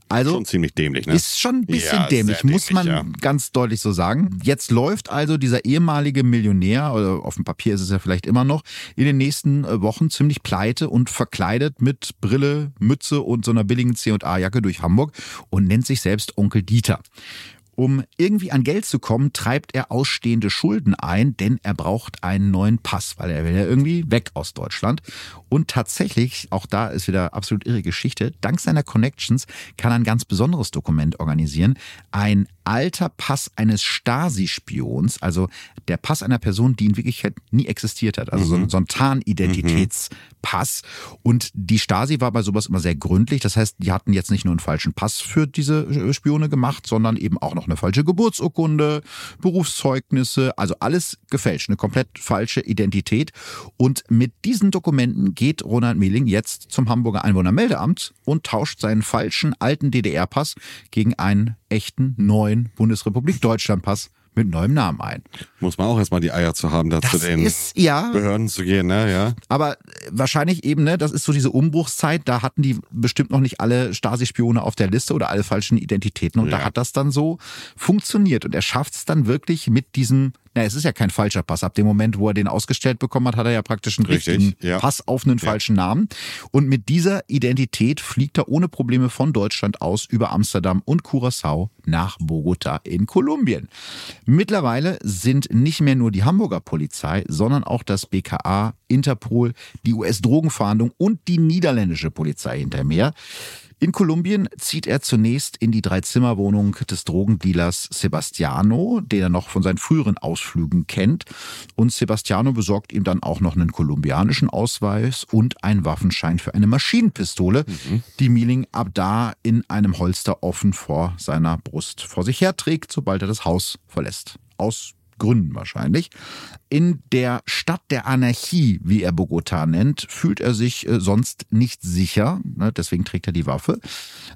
Also schon ziemlich dämlich, ne? Ist schon ein bisschen ja, dämlich, dämlich, muss man ja. ganz deutlich so sagen. Jetzt läuft also dieser ehemalige Millionär, oder auf dem Papier ist es ja vielleicht immer noch, in den nächsten äh, Wochen ziemlich pleite und verkleidet mit Brille, Mütze und so einer billigen C&A-Jacke durch Hamburg und nennt sich selbst Onkel Dieter. Um irgendwie an Geld zu kommen, treibt er ausstehende Schulden ein, denn er braucht einen neuen Pass, weil er will ja irgendwie weg aus Deutschland. Und tatsächlich, auch da ist wieder absolut irre Geschichte, dank seiner Connections kann er ein ganz besonderes Dokument organisieren. Ein alter Pass eines Stasi-Spions, also der Pass einer Person, die in Wirklichkeit nie existiert hat. Also mhm. so, ein Tarnidentitätspass. Und die Stasi war bei sowas immer sehr gründlich. Das heißt, die hatten jetzt nicht nur einen falschen Pass für diese äh, Spione gemacht, sondern eben auch noch eine falsche Geburtsurkunde, Berufszeugnisse, also alles gefälscht, eine komplett falsche Identität. Und mit diesen Dokumenten geht Ronald Mehling jetzt zum Hamburger Einwohnermeldeamt und tauscht seinen falschen alten DDR-Pass gegen einen echten neuen Bundesrepublik Deutschland-Pass mit neuem Namen ein. Muss man auch erstmal die Eier zu haben, da das zu den ist, ja, Behörden zu gehen, ne? Ja. Aber wahrscheinlich eben, ne, das ist so diese Umbruchszeit, da hatten die bestimmt noch nicht alle Stasi-Spione auf der Liste oder alle falschen Identitäten und ja. da hat das dann so funktioniert und er schafft es dann wirklich mit diesem na, es ist ja kein falscher Pass. Ab dem Moment, wo er den ausgestellt bekommen hat, hat er ja praktisch einen Richtig, richtigen ja. Pass auf einen ja. falschen Namen. Und mit dieser Identität fliegt er ohne Probleme von Deutschland aus über Amsterdam und Curacao nach Bogota in Kolumbien. Mittlerweile sind nicht mehr nur die Hamburger Polizei, sondern auch das BKA, Interpol, die US-Drogenfahndung und die niederländische Polizei hinter mir. In Kolumbien zieht er zunächst in die Dreizimmerwohnung des Drogendealers Sebastiano, den er noch von seinen früheren Ausflügen kennt. Und Sebastiano besorgt ihm dann auch noch einen kolumbianischen Ausweis und einen Waffenschein für eine Maschinenpistole, mhm. die Mieling ab da in einem Holster offen vor seiner Brust vor sich her trägt, sobald er das Haus verlässt. Aus Gründen wahrscheinlich. In der Stadt der Anarchie, wie er Bogota nennt, fühlt er sich äh, sonst nicht sicher. Ne, deswegen trägt er die Waffe.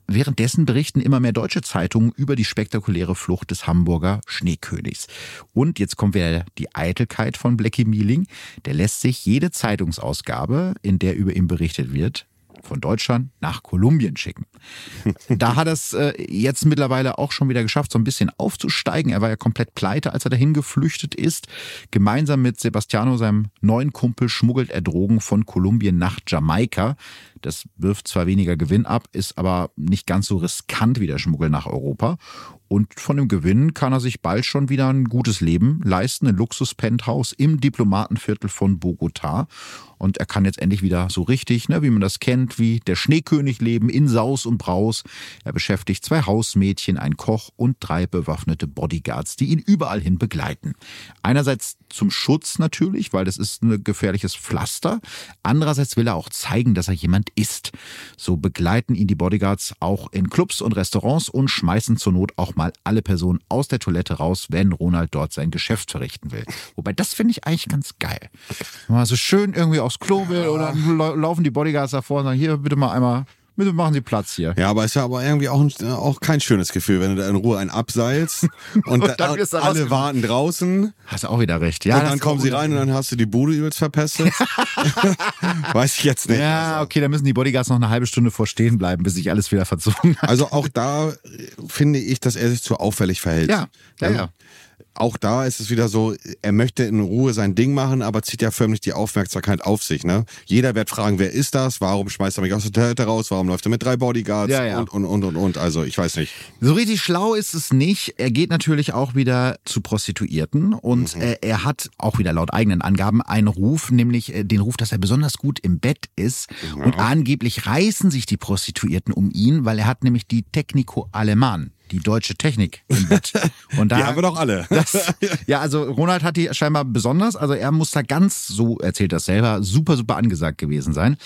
Währenddessen berichten immer mehr deutsche Zeitungen über die spektakuläre Flucht des Hamburger Schneekönigs. Und jetzt kommt wieder die Eitelkeit von Blackie Mieling. Der lässt sich jede Zeitungsausgabe, in der über ihn berichtet wird, von Deutschland nach Kolumbien schicken. Da hat er es äh, jetzt mittlerweile auch schon wieder geschafft, so ein bisschen aufzusteigen. Er war ja komplett pleite, als er dahin geflüchtet ist. Gemeinsam mit Sebastiano, seinem neuen Kumpel, schmuggelt er Drogen von Kolumbien nach Jamaika. Das wirft zwar weniger Gewinn ab, ist aber nicht ganz so riskant wie der Schmuggel nach Europa. Und von dem Gewinn kann er sich bald schon wieder ein gutes Leben leisten, ein Luxus-Penthouse im Diplomatenviertel von Bogotá. Und er kann jetzt endlich wieder so richtig, ne, wie man das kennt, wie der Schneekönig leben in Saus und Braus. Er beschäftigt zwei Hausmädchen, einen Koch und drei bewaffnete Bodyguards, die ihn überall hin begleiten. Einerseits zum Schutz natürlich, weil das ist ein gefährliches Pflaster. Andererseits will er auch zeigen, dass er jemand ist. So begleiten ihn die Bodyguards auch in Clubs und Restaurants und schmeißen zur Not auch mal alle Personen aus der Toilette raus, wenn Ronald dort sein Geschäft verrichten will. Wobei das finde ich eigentlich ganz geil. Mal so schön irgendwie aufs Klo will oder laufen die Bodyguards davor und sagen, hier bitte mal einmal Bitte machen Sie Platz hier. Ja, aber ist ja aber irgendwie auch, auch kein schönes Gefühl, wenn du da in Ruhe einen abseilst und, und da, alle warten draußen. Hast du auch wieder recht. Ja, und dann kommen sie rein und dann hast du die Bude übelst verpestet. Weiß ich jetzt nicht. Ja, okay, dann müssen die Bodyguards noch eine halbe Stunde vor stehen bleiben, bis sich alles wieder verzogen hat. Also auch da finde ich, dass er sich zu auffällig verhält. Ja, ja, ja auch da ist es wieder so, er möchte in Ruhe sein Ding machen, aber zieht ja förmlich die Aufmerksamkeit auf sich. Ne? Jeder wird fragen, wer ist das? Warum schmeißt er mich aus der Toilette raus? Warum läuft er mit drei Bodyguards? Ja, ja. Und, und, und, und, und. Also ich weiß nicht. So richtig schlau ist es nicht. Er geht natürlich auch wieder zu Prostituierten und mhm. er, er, hat auch wieder laut eigenen Angaben einen Ruf, nämlich äh, den Ruf, dass er besonders gut im Bett ist. Ja. Und angeblich reißen sich die Prostituierten um ihn, weil er hat nämlich die Technico Aleman die deutsche Technik im Bett. Und da, die haben wir doch alle. Das, ja, also Ronald hat die scheinbar besonders. Also er muss da ganz, so erzählt das selber, super, super angesagt gewesen sein.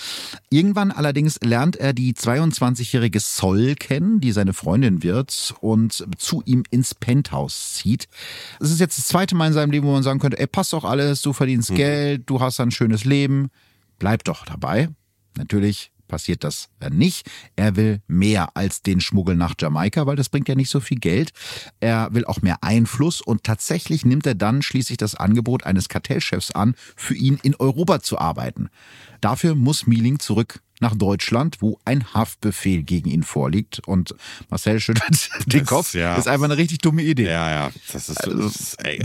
Irgendwann allerdings lernt er die 22-jährige Sol kennen, die seine Freundin wird und zu ihm ins Penthouse zieht. Es ist jetzt das zweite Mal in seinem Leben, wo man sagen könnte, ey, passt doch alles, du verdienst mhm. Geld, du hast ein schönes Leben. Bleib doch dabei. Natürlich passiert das nicht. Er will mehr als den Schmuggel nach Jamaika, weil das bringt ja nicht so viel Geld. Er will auch mehr Einfluss und tatsächlich nimmt er dann schließlich das Angebot eines Kartellchefs an, für ihn in Europa zu arbeiten. Dafür muss Mieling zurück nach Deutschland, wo ein Haftbefehl gegen ihn vorliegt. Und Marcel schüttelt den das, Kopf. Ja. Das ist einfach eine richtig dumme Idee. Ja, ja. Das ist, also, das ist, ey,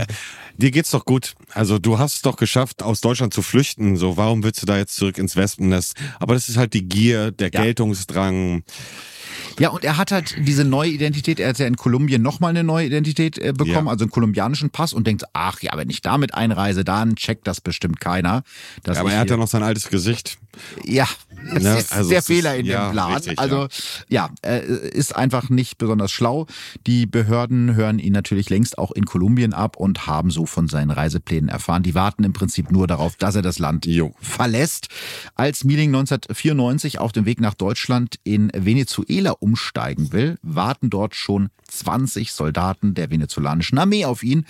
dir geht's doch gut. Also du hast es doch geschafft, aus Deutschland zu flüchten. So, warum willst du da jetzt zurück ins Wespennest? Aber das ist halt die Gier, der ja. Geltungsdrang. Ja, und er hat halt diese neue Identität, er hat ja in Kolumbien nochmal eine neue Identität äh, bekommen, ja. also einen kolumbianischen Pass und denkt, ach ja, wenn ich damit einreise, dann checkt das bestimmt keiner. Ja, aber er hat ja noch sein altes Gesicht. Ja, das ne? ist also der Fehler in ja, dem Plan. Richtig, also ja, ja ist einfach nicht besonders schlau. Die Behörden hören ihn natürlich längst auch in Kolumbien ab und haben so von seinen Reiseplänen erfahren. Die warten im Prinzip nur darauf, dass er das Land jo. verlässt. Als Meeling 1994 auf dem Weg nach Deutschland in Venezuela umsteigen will, warten dort schon 20 Soldaten der venezolanischen Armee auf ihn.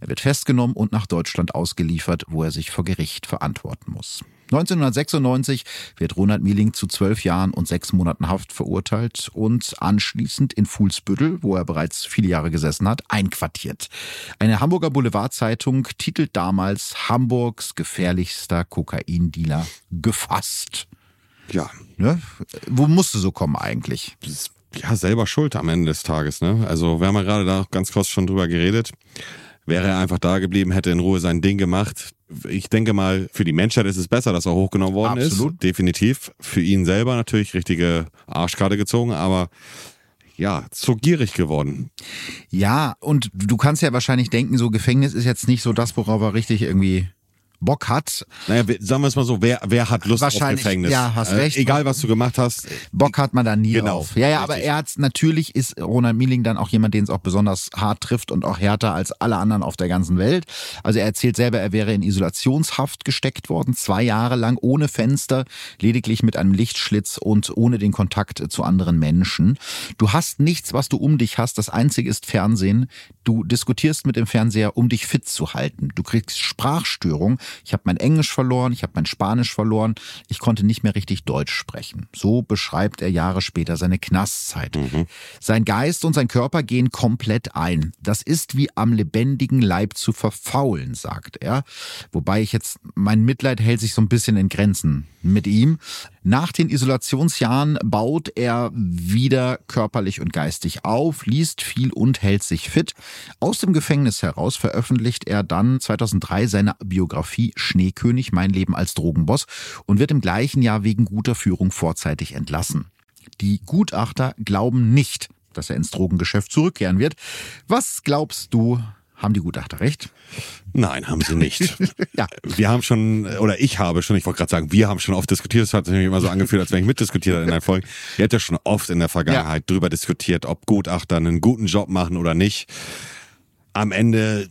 Er wird festgenommen und nach Deutschland ausgeliefert, wo er sich vor Gericht verantworten muss. 1996 wird Ronald Mieling zu zwölf Jahren und sechs Monaten Haft verurteilt und anschließend in Fuhlsbüttel, wo er bereits viele Jahre gesessen hat, einquartiert. Eine Hamburger Boulevardzeitung titelt damals Hamburgs gefährlichster Kokaindealer gefasst. Ja. Ne? Wo musste so kommen eigentlich? Ja, selber schuld am Ende des Tages. Ne? Also wir haben ja gerade da ganz kurz schon drüber geredet. Wäre er einfach da geblieben, hätte in Ruhe sein Ding gemacht. Ich denke mal, für die Menschheit ist es besser, dass er hochgenommen worden Absolut. ist. Definitiv. Für ihn selber natürlich richtige Arschkarte gezogen, aber ja, zu gierig geworden. Ja, und du kannst ja wahrscheinlich denken, so Gefängnis ist jetzt nicht so das, worauf er richtig irgendwie Bock hat. Naja, sagen wir es mal so, wer, wer hat Lust auf Gefängnis? Ja, hast recht. Äh, egal, was du gemacht hast. Bock hat man da nie genau, drauf. Ja, ja, richtig. aber er hat natürlich ist Ronald Mieling dann auch jemand, den es auch besonders hart trifft und auch härter als alle anderen auf der ganzen Welt. Also er erzählt selber, er wäre in Isolationshaft gesteckt worden, zwei Jahre lang ohne Fenster, lediglich mit einem Lichtschlitz und ohne den Kontakt zu anderen Menschen. Du hast nichts, was du um dich hast. Das einzige ist Fernsehen. Du diskutierst mit dem Fernseher, um dich fit zu halten. Du kriegst Sprachstörung. Ich habe mein Englisch verloren, ich habe mein Spanisch verloren, ich konnte nicht mehr richtig Deutsch sprechen. So beschreibt er Jahre später seine Knastzeit. Mhm. Sein Geist und sein Körper gehen komplett ein. Das ist wie am lebendigen Leib zu verfaulen, sagt er. Wobei ich jetzt, mein Mitleid hält sich so ein bisschen in Grenzen mit ihm. Nach den Isolationsjahren baut er wieder körperlich und geistig auf, liest viel und hält sich fit. Aus dem Gefängnis heraus veröffentlicht er dann 2003 seine Biografie Schneekönig, mein Leben als Drogenboss und wird im gleichen Jahr wegen guter Führung vorzeitig entlassen. Die Gutachter glauben nicht, dass er ins Drogengeschäft zurückkehren wird. Was glaubst du, haben die Gutachter recht? Nein, haben sie nicht. Ja. Wir haben schon, oder ich habe schon, ich wollte gerade sagen, wir haben schon oft diskutiert, es hat sich immer so angefühlt, als wenn ich mitdiskutiert habe in der Folge. Ihr habt ja schon oft in der Vergangenheit drüber diskutiert, ob Gutachter einen guten Job machen oder nicht. Am Ende,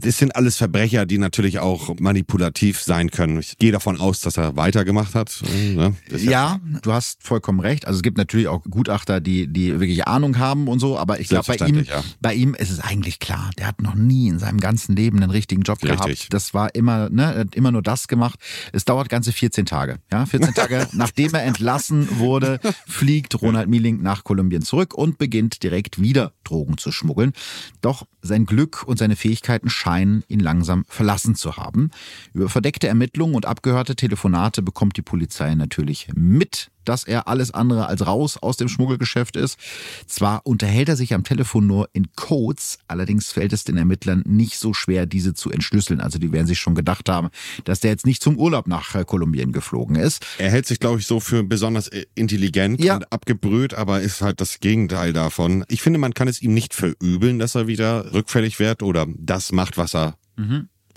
das sind alles Verbrecher, die natürlich auch manipulativ sein können. Ich gehe davon aus, dass er weitergemacht hat. Ne? Ja, du hast vollkommen recht. Also es gibt natürlich auch Gutachter, die, die wirklich Ahnung haben und so, aber ich glaube bei ihm, ja. bei ihm ist es eigentlich klar. Der hat noch nie in seinem ganzen Leben einen richtigen Job Richtig. gehabt. Das war immer, ne, er hat immer nur das gemacht. Es dauert ganze 14 Tage. Ja, 14 Tage, nachdem er entlassen wurde, fliegt Ronald Mieling nach Kolumbien zurück und beginnt direkt wieder Drogen zu schmuggeln. Doch sein Glück und seine Fähigkeiten scheinen ihn langsam verlassen zu haben. Über verdeckte Ermittlungen und abgehörte Telefonate bekommt die Polizei natürlich mit, dass er alles andere als raus aus dem Schmuggelgeschäft ist. Zwar unterhält er sich am Telefon nur in Codes, allerdings fällt es den Ermittlern nicht so schwer, diese zu entschlüsseln. Also die werden sich schon gedacht haben, dass der jetzt nicht zum Urlaub nach äh, Kolumbien geflogen ist. Er hält sich, glaube ich, so für besonders äh, intelligent Ja. und abgebrüht, aber ist halt das Gegenteil davon. Ich finde, man kann es ihm nicht verübeln, dass er wieder rückfällig wird oder das macht, was er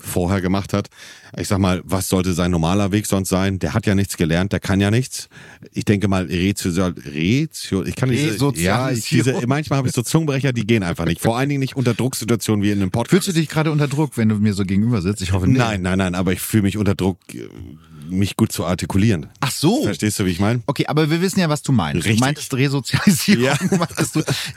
vorher gemacht hat. Ich sag mal, was sollte sein normaler Weg sonst sein? Der hat ja nichts gelernt, der kann ja nichts. Ich denke mal, Rezio, Rezio ich kann nicht, ja, ich, diese, manchmal habe ich so Zungenbrecher, die gehen einfach nicht. Vor allen Dingen nicht unter Drucksituationen wie in einem Podcast. Fühlst du dich gerade unter Druck, wenn du mir so gegenüber sitzt? Ich hoffe nicht. Nein, nein, nein, aber ich fühle mich unter Druck, äh, mich gut zu artikulieren. Ach so. Verstehst du, wie ich meine? Okay, aber wir wissen ja, was du meinst. Richtig. Du meintest Resozialisierung. Ja.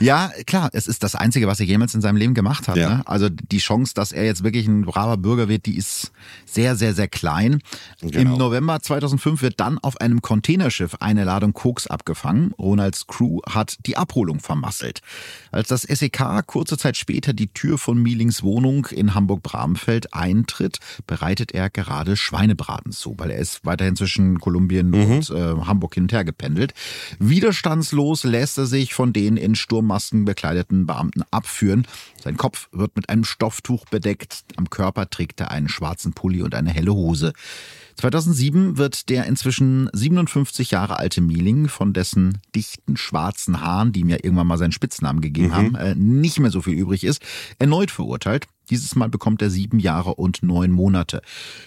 ja, klar, es ist das Einzige, was er jemals in seinem Leben gemacht hat. Ja. Ne? Also die Chance, dass er jetzt wirklich ein braver Bürger wird, die ist sehr, sehr, sehr klein. Genau. Im November 2005 wird dann auf einem Containerschiff eine Ladung Koks abgefangen. Ronalds Crew hat die Abholung vermasselt. Als das SEK kurze Zeit später die Tür von Mielings Wohnung in Hamburg-Bramfeld eintritt, bereitet er gerade Schweinebraten zu, weil er ist weiterhin zwischen Kolumbien und äh, Hamburg hin und her gependelt. Widerstandslos lässt er sich von den in Sturmmasken bekleideten Beamten abführen. Sein Kopf wird mit einem Stofftuch bedeckt. Am Körper trägt er einen schwarzen Pulli und eine helle Hose. 2007 wird der inzwischen 57 Jahre alte Mieling von dessen dichten schwarzen Haaren, die ihm ja irgendwann mal seinen Spitznamen gegeben haben, äh, nicht mehr so viel übrig ist, erneut verurteilt. Dieses Mal bekommt er sieben Jahre und neun Monate.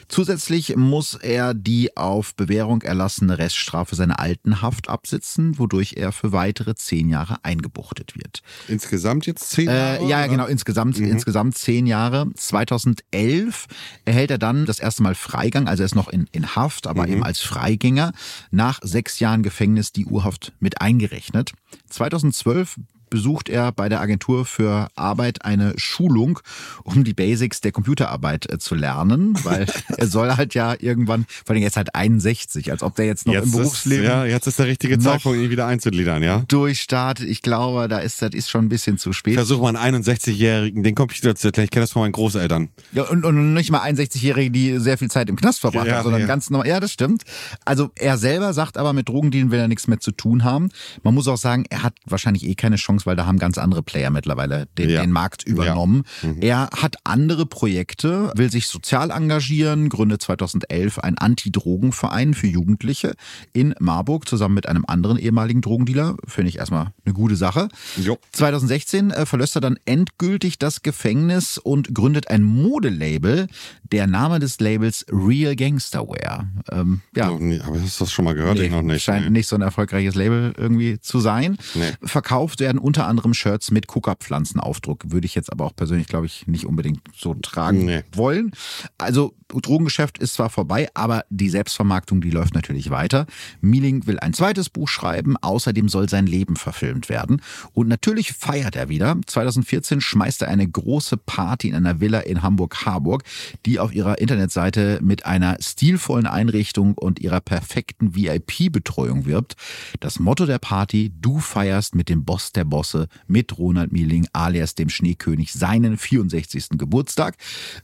Zusätzlich muss er die auf Bewährung erlassene Reststrafe seiner alten Haft absitzen, wodurch er für weitere zehn Jahre eingebuchtet wird. Insgesamt jetzt zehn Jahre? Äh, ja, oder? genau, insgesamt, insgesamt zehn Jahre. 2011 erhält er dann das erste Mal Freigang, also er ist noch in, in Haft, aber eben als Freigänger. Nach sechs Jahren Gefängnis die Urhaft mit eingerechnet. 2012 besucht er bei der Agentur für Arbeit eine Schulung, um die Basics der Computerarbeit äh, zu lernen, weil er soll halt ja irgendwann, vor allem jetzt halt 61, als ob der jetzt noch Jetzt im ist, Berufsleben ja, jetzt ist der richtige Zeitpunkt, ihn wieder einzugliedern, ja? durchstartet. Ich glaube, da ist das ist schon ein bisschen zu spät. Versuch mal einen 61-Jährigen den Computer zu erklären. Ich kenne das von meinen Großeltern. Ja, und, und nicht mal 61-Jährige, die sehr viel Zeit im Knast verbracht Ja, haben, sondern ja. ganz normal. Ja, das stimmt. Also er selber sagt aber, mit Drogendealen will er nichts mehr zu tun haben. Man muss auch sagen, er hat wahrscheinlich eh keine Chance, weil da haben ganz andere Player mittlerweile den, Ja. den Markt übernommen. Mhm. Er hat andere Projekte, will sich sozial engagieren, gründet 2011 einen Anti-Drogen-Verein für Jugendliche in Marburg zusammen mit einem anderen ehemaligen Drogendealer. Finde ich erstmal eine gute Sache. Jo. 2016 äh, verlässt er dann endgültig das Gefängnis und gründet ein Modelabel. Der Name des Labels Real Gangsterwear. Ähm, ja, nie, aber hast du das schon mal gehört? ich noch nicht. scheint nee. nicht so ein erfolgreiches Label irgendwie zu sein. Nee. Verkauft werden unter anderem Shirts mit Kuka-Pflanzenaufdruck. Würde ich jetzt aber auch persönlich, glaube ich, nicht unbedingt so tragen Nee. wollen. Also Drogengeschäft ist zwar vorbei, aber die Selbstvermarktung, die läuft natürlich weiter. Mieling will ein zweites Buch schreiben. Außerdem soll sein Leben verfilmt werden. Und natürlich feiert er wieder. 2014 schmeißt er eine große Party in einer Villa in Hamburg-Harburg, die auf ihrer Internetseite mit einer stilvollen Einrichtung und ihrer perfekten VIP-Betreuung wirbt. Das Motto der Party, du feierst mit dem Boss der Bosse mit Ronald Mieling alias dem Schneekönig seinen 64. Geburtstag.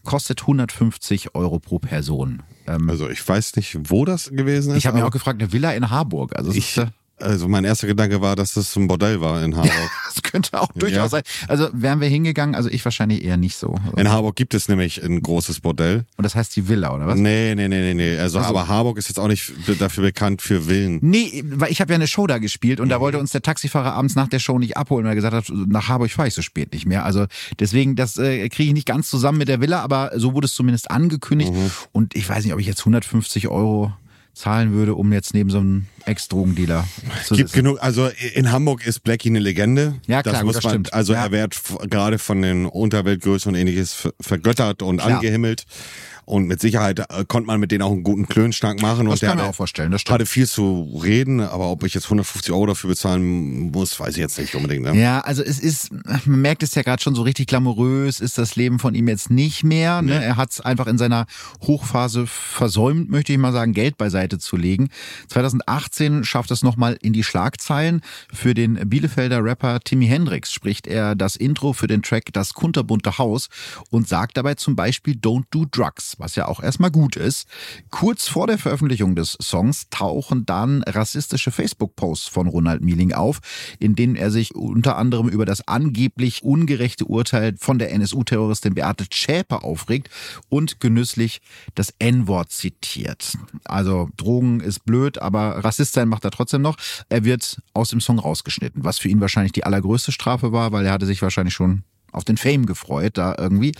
Kostet 150 Euro pro Person. Ähm, also ich weiß nicht, wo das gewesen ist. Ich habe mir auch gefragt, eine Villa in Harburg. Also ich, ist, also mein erster Gedanke war, dass das ein Bordell war in Harburg. das könnte auch durchaus ja. sein. Also wären wir hingegangen, also ich wahrscheinlich eher nicht so. In Harburg gibt es nämlich ein großes Bordell. Und das heißt die Villa, oder was? Nee, nee, nee, nee, nee. Also, also aber Harburg ist jetzt auch nicht dafür bekannt für Villen. Nee, weil ich habe ja eine Show da gespielt und mhm. da wollte uns der Taxifahrer abends nach der Show nicht abholen, weil er gesagt hat, nach Harburg fahre ich so spät nicht mehr. Also deswegen, das äh, kriege ich nicht ganz zusammen mit der Villa, aber so wurde es zumindest angekündigt. Mhm. Und ich weiß nicht, ob ich jetzt 150 Euro zahlen würde, um jetzt neben so einem Ex-Drogendealer zu Gibt genug, also in Hamburg ist Blackie eine Legende. Ja, klar, das muss das man, stimmt. also ja. er wird gerade von den Unterweltgrößen und ähnliches vergöttert und klar. angehimmelt. Und mit Sicherheit äh, konnte man mit denen auch einen guten Klönschnack machen. Das und kann der man auch vorstellen, das stimmt. hatte viel zu reden, aber ob ich jetzt 150 Euro dafür bezahlen muss, weiß ich jetzt nicht unbedingt. Ne? Ja, also es ist, man merkt es ja gerade schon so richtig glamourös, ist das Leben von ihm jetzt nicht mehr. Ne? Er hat es einfach in seiner Hochphase versäumt, möchte ich mal sagen, Geld beiseite zu legen. 2018 schafft es nochmal in die Schlagzeilen. Für den Bielefelder Rapper Timmy Hendrix spricht er das Intro für den Track Das kunterbunte Haus und sagt dabei zum Beispiel Don't Do Drugs was ja auch erstmal gut ist. Kurz vor der Veröffentlichung des Songs tauchen dann rassistische Facebook-Posts von Ronald Mieling auf, in denen er sich unter anderem über das angeblich ungerechte Urteil von der NSU-Terroristin Beate Schäpe aufregt und genüsslich das N-Wort zitiert. Also Drogen ist blöd, aber Rassist sein macht er trotzdem noch. Er wird aus dem Song rausgeschnitten, was für ihn wahrscheinlich die allergrößte Strafe war, weil er hatte sich wahrscheinlich schon auf den Fame gefreut da irgendwie.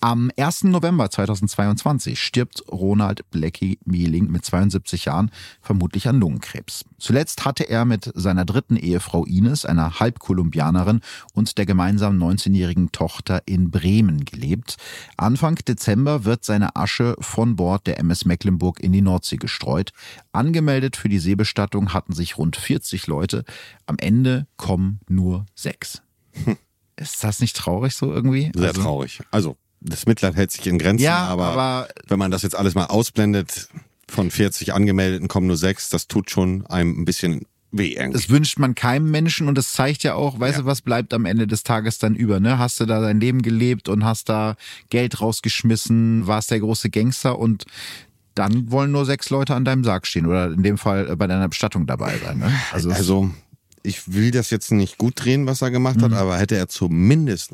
Am 1. November 2022 stirbt Ronald Blackie Mieling mit 72 Jahren vermutlich an Lungenkrebs. Zuletzt hatte er mit seiner dritten Ehefrau Ines, einer Halbkolumbianerin und der gemeinsamen 19-jährigen Tochter in Bremen gelebt. Anfang Dezember wird seine Asche von Bord der MS Mecklenburg in die Nordsee gestreut. Angemeldet für die Seebestattung hatten sich rund 40 Leute. Am Ende kommen nur sechs. Hm. Ist das nicht traurig so irgendwie? Sehr also, traurig. Also, das Mitleid hält sich in Grenzen, ja, aber, aber wenn man das jetzt alles mal ausblendet, von 40 Angemeldeten kommen nur sechs, das tut schon einem ein bisschen weh irgendwie. Das wünscht man keinem Menschen und das zeigt ja auch, weißt ja. du, was bleibt am Ende des Tages dann über, ne? Hast du da dein Leben gelebt und hast da Geld rausgeschmissen, warst der große Gangster und dann wollen nur sechs Leute an deinem Sarg stehen oder in dem Fall bei deiner Bestattung dabei sein. Ne? Also, also ich will das jetzt nicht gut drehen, was er gemacht hat, mhm. aber hätte er zumindest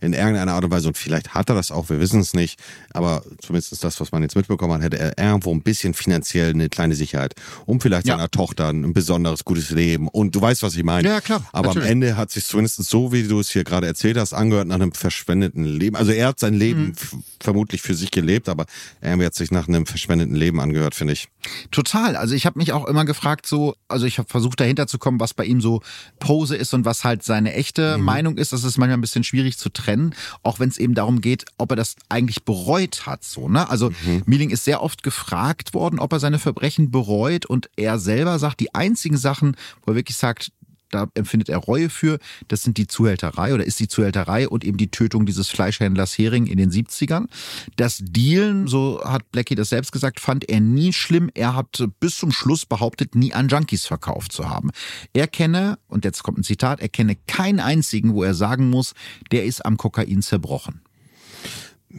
in irgendeiner Art und Weise, und vielleicht hat er das auch, wir wissen es nicht, aber zumindest das, was man jetzt mitbekommen hat, hätte er irgendwo ein bisschen finanziell eine kleine Sicherheit, um vielleicht ja. seiner Tochter ein besonderes gutes Leben. Und du weißt, was ich meine. Ja, klar. Aber natürlich. am Ende hat sich zumindest so, wie du es hier gerade erzählt hast, angehört nach einem verschwendeten Leben. Also er hat sein Leben mhm. vermutlich für sich gelebt, aber er hat sich nach einem verschwendeten Leben angehört, finde ich. Total. Also ich habe mich auch immer gefragt, so, also ich habe versucht dahinter zu kommen, was bei ihm so Pose ist und was halt seine echte mhm. Meinung ist. Das ist manchmal ein bisschen schwierig zu trennen, auch wenn es eben darum geht, ob er das eigentlich bereut hat. So, ne? Also mhm. Mieling ist sehr oft gefragt worden, ob er seine Verbrechen bereut und er selber sagt, die einzigen Sachen, wo er wirklich sagt, da empfindet er Reue für. Das sind die Zuhälterei oder ist die Zuhälterei und eben die Tötung dieses Fleischhändlers Hering in den 70ern. Das Dealen, so hat Blackie das selbst gesagt, fand er nie schlimm. Er hat bis zum Schluss behauptet, nie an Junkies verkauft zu haben. Er kenne, und jetzt kommt ein Zitat, er kenne keinen einzigen, wo er sagen muss, der ist am Kokain zerbrochen.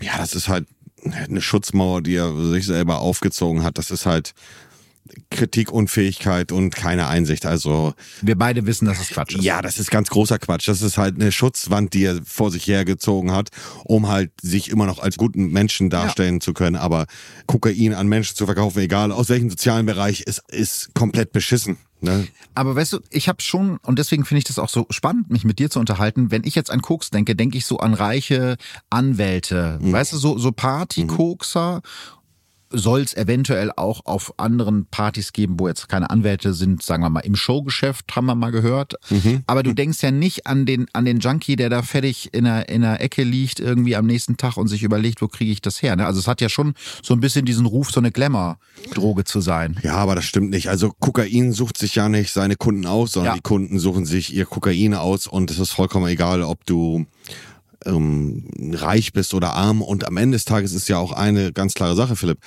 Ja, das ist halt eine Schutzmauer, die er sich selber aufgezogen hat. Das ist halt, Kritikunfähigkeit und keine Einsicht. Also wir beide wissen, dass es Quatsch ist. Ja, das ist ganz großer Quatsch. Das ist halt eine Schutzwand, die er vor sich hergezogen hat, um halt sich immer noch als guten Menschen darstellen ja. zu können. Aber Kokain an Menschen zu verkaufen, egal aus welchem sozialen Bereich, ist, ist komplett beschissen. Ne? Aber weißt du, ich habe schon, und deswegen finde ich das auch so spannend, mich mit dir zu unterhalten. Wenn ich jetzt an Koks denke, denke ich so an reiche Anwälte. Mhm. Weißt du, so, so Partykokser. Mhm soll es eventuell auch auf anderen Partys geben, wo jetzt keine Anwälte sind, sagen wir mal im Showgeschäft, haben wir mal gehört. Mhm. Aber du denkst ja nicht an den, an den Junkie, der da fertig in der, in der Ecke liegt, irgendwie am nächsten Tag und sich überlegt, wo kriege ich das her. Ne? Also es hat ja schon so ein bisschen diesen Ruf, so eine Glamour-Droge zu sein. Ja, aber das stimmt nicht. Also Kokain sucht sich ja nicht seine Kunden aus, sondern ja. die Kunden suchen sich ihr Kokain aus und es ist vollkommen egal, ob du ähm, reich bist oder arm. Und am Ende des Tages ist ja auch eine ganz klare Sache, Philipp.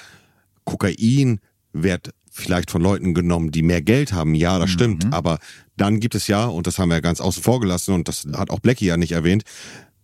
Kokain wird vielleicht von Leuten genommen, die mehr Geld haben. Ja, das stimmt. Aber dann gibt es ja, und das haben wir ja ganz außen vor gelassen, und das hat auch Blackie ja nicht erwähnt,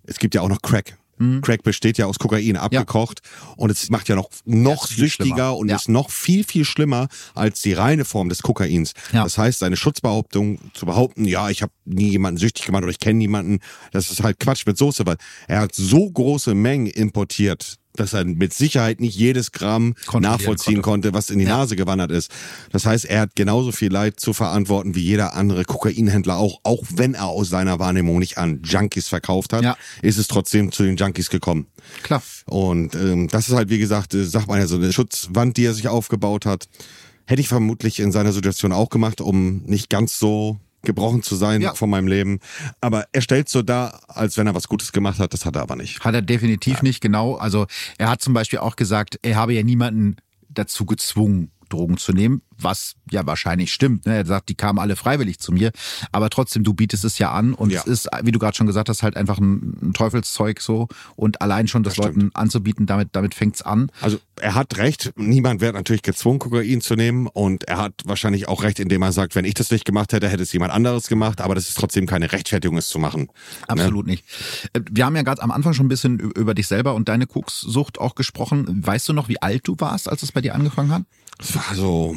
es gibt ja auch noch Crack. Crack besteht ja aus Kokain abgekocht und es macht ja noch noch süchtiger und Ja. ist noch viel viel schlimmer als die reine Form des Kokains. Ja. Das heißt, seine Schutzbehauptung zu behaupten, ja, ich habe nie jemanden süchtig gemacht oder ich kenne niemanden, das ist halt Quatsch mit Soße, weil er hat so große Mengen importiert, dass er mit Sicherheit nicht jedes Gramm nachvollziehen konnte. was in die Nase gewandert ist. Das heißt, er hat genauso viel Leid zu verantworten wie jeder andere Kokainhändler auch, auch wenn er aus seiner Wahrnehmung nicht an Junkies verkauft hat, Ja. ist es trotzdem zu den Junkies gekommen. Klar. Und ähm, das ist halt, wie gesagt, äh, sagt man ja so eine Schutzwand, die er sich aufgebaut hat. Hätte ich vermutlich in seiner Situation auch gemacht, um nicht ganz so gebrochen zu sein Ja. von meinem Leben. Aber er stellt so dar, als wenn er was Gutes gemacht hat. Das hat er aber nicht. Hat er definitiv nicht, genau. Also er hat zum Beispiel auch gesagt, er habe ja niemanden dazu gezwungen, Drogen zu nehmen, was ja wahrscheinlich stimmt. Ne? Er sagt, die kamen alle freiwillig zu mir, aber trotzdem, du bietest es ja an und Ja. es ist, wie du gerade schon gesagt hast, halt einfach ein, Teufelszeug so und allein schon das, Das Leuten anzubieten, damit, damit fängt's an. Also er hat recht, niemand wird natürlich gezwungen, Kokain zu nehmen und er hat wahrscheinlich auch recht, indem er sagt, wenn ich das nicht gemacht hätte, hätte es jemand anderes gemacht, aber das ist trotzdem keine Rechtfertigung, es zu machen. Absolut nicht. Äh, Wir haben ja gerade am Anfang schon ein bisschen über dich selber und deine Kokssucht auch gesprochen. Weißt du noch, wie alt du warst, als es bei dir angefangen hat? Es war so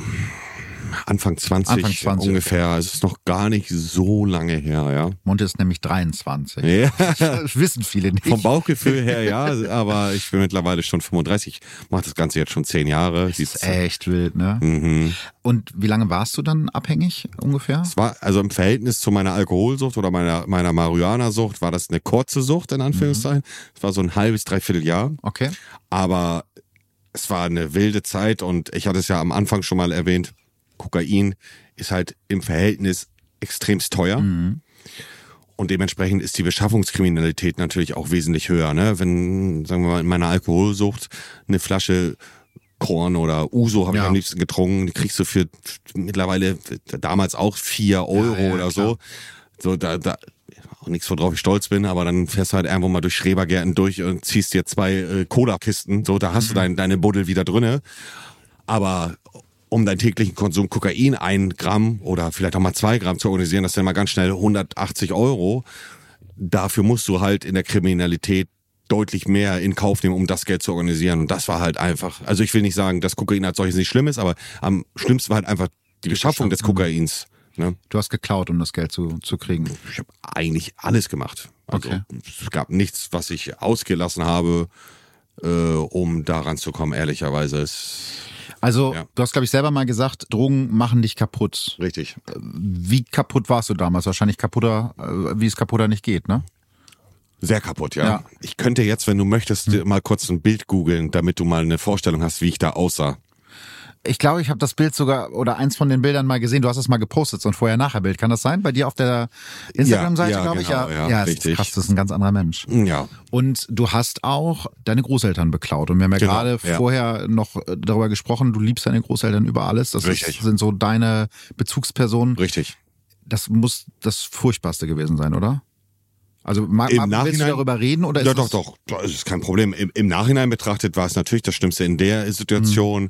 Anfang 20, Anfang 20, ungefähr. Es ist noch gar nicht so lange her, ja. Monte ist nämlich 23. Ja. Das wissen viele nicht. Vom Bauchgefühl her, ja, aber ich bin mittlerweile schon 35, mache das Ganze jetzt schon zehn Jahre. Das ist echt wild, ne? Mhm. Und wie lange warst du dann abhängig ungefähr? Es war also im Verhältnis zu meiner Alkoholsucht oder meiner, meiner Marihuana-Sucht war das eine kurze Sucht, in Anführungszeichen. Es war so ein halbes, dreiviertel Jahr. Okay. Aber es war eine wilde Zeit und ich hatte es ja am Anfang schon mal erwähnt, Kokain ist halt im Verhältnis extremst teuer. Und dementsprechend ist die Beschaffungskriminalität natürlich auch wesentlich höher. Ne? Wenn, sagen wir mal, in meiner Alkoholsucht eine Flasche Korn oder Uso habe Ja. ich am liebsten getrunken, die kriegst du für mittlerweile damals auch vier Euro ja, oder klar. so. So, da, da, nichts, worauf ich stolz bin, aber dann fährst du halt irgendwo mal durch Schrebergärten durch und ziehst dir zwei äh, Cola-Kisten, so, da hast du dein, deine Buddel wieder drinne. Aber um deinen täglichen Konsum Kokain ein Gramm oder vielleicht auch mal zwei Gramm zu organisieren, das sind mal ganz schnell 180 Euro. Dafür musst du halt in der Kriminalität deutlich mehr in Kauf nehmen, um das Geld zu organisieren. Und das war halt einfach, also ich will nicht sagen, dass Kokain als solches nicht schlimm ist, aber am schlimmsten war halt einfach die Beschaffung des Kokains. Ne? Du hast geklaut, um das Geld zu, zu kriegen. Ich habe eigentlich alles gemacht. Also Okay. es gab nichts, was ich ausgelassen habe, äh, um daran zu kommen, ehrlicherweise. Es, Also, Ja. du hast, glaube ich, selber mal gesagt, Drogen machen dich kaputt. richtig. Wie kaputt warst du damals? Wahrscheinlich kaputter, äh, wie es kaputter nicht geht, ne? Sehr kaputt, ja. Ja. Ich könnte jetzt, wenn du möchtest, dir mal kurz ein Bild googeln, damit du mal eine Vorstellung hast, wie ich da aussah. Ich glaube, ich habe das Bild sogar oder eins von den Bildern mal gesehen. Du hast es mal gepostet, so ein Vorher-Nachher-Bild. Kann das sein? Bei dir auf der Instagram-Seite, Ja, ja, glaube ich? genau, ja, ja, richtig. ist krass, das ist ein ganz anderer Mensch. Ja. Und du hast auch deine Großeltern beklaut. Und wir haben ja Genau, gerade ja. vorher noch äh, darüber gesprochen, du liebst deine Großeltern über alles. Das Richtig. ist, sind so deine Bezugspersonen. Richtig. Das muss das Furchtbarste gewesen sein, oder? Also ma, Im ma, willst du Nachhinein- darüber reden oder ist Ja, doch, doch. Das ist kein Problem. Im, Im Nachhinein betrachtet war es natürlich das Schlimmste in der Situation.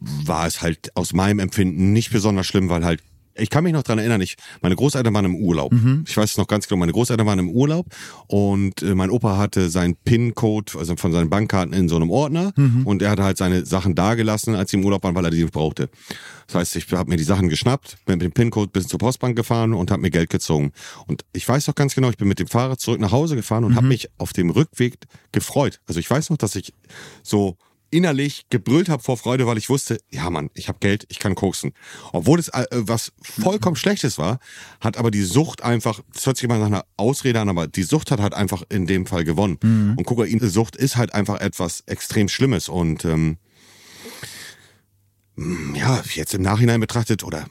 War es halt aus meinem Empfinden nicht besonders schlimm, weil halt ich kann mich noch dran erinnern, ich, meine Großeltern waren im Urlaub. Ich weiß es noch ganz genau, meine Großeltern waren im Urlaub und äh, mein Opa hatte seinen PIN-Code, also von seinen Bankkarten in so einem Ordner und er hatte halt seine Sachen dagelassen, als sie im Urlaub waren, weil er die nicht brauchte. Das heißt, ich habe mir die Sachen geschnappt, bin mit dem PIN-Code bis zur Postbank gefahren und habe mir Geld gezogen. Und ich weiß noch ganz genau, ich bin mit dem Fahrrad zurück nach Hause gefahren und habe mich auf dem Rückweg gefreut. Also ich weiß noch, dass ich so innerlich gebrüllt habe vor Freude, weil ich wusste, ja Mann, ich habe Geld, ich kann koksen. Obwohl es äh, was vollkommen Schlechtes war, hat aber die Sucht einfach, das hört sich immer nach einer Ausrede an, aber die Sucht hat halt einfach in dem Fall gewonnen. Und Kokainsucht ist halt einfach etwas extrem Schlimmes und ähm, ja, jetzt im Nachhinein betrachtet oder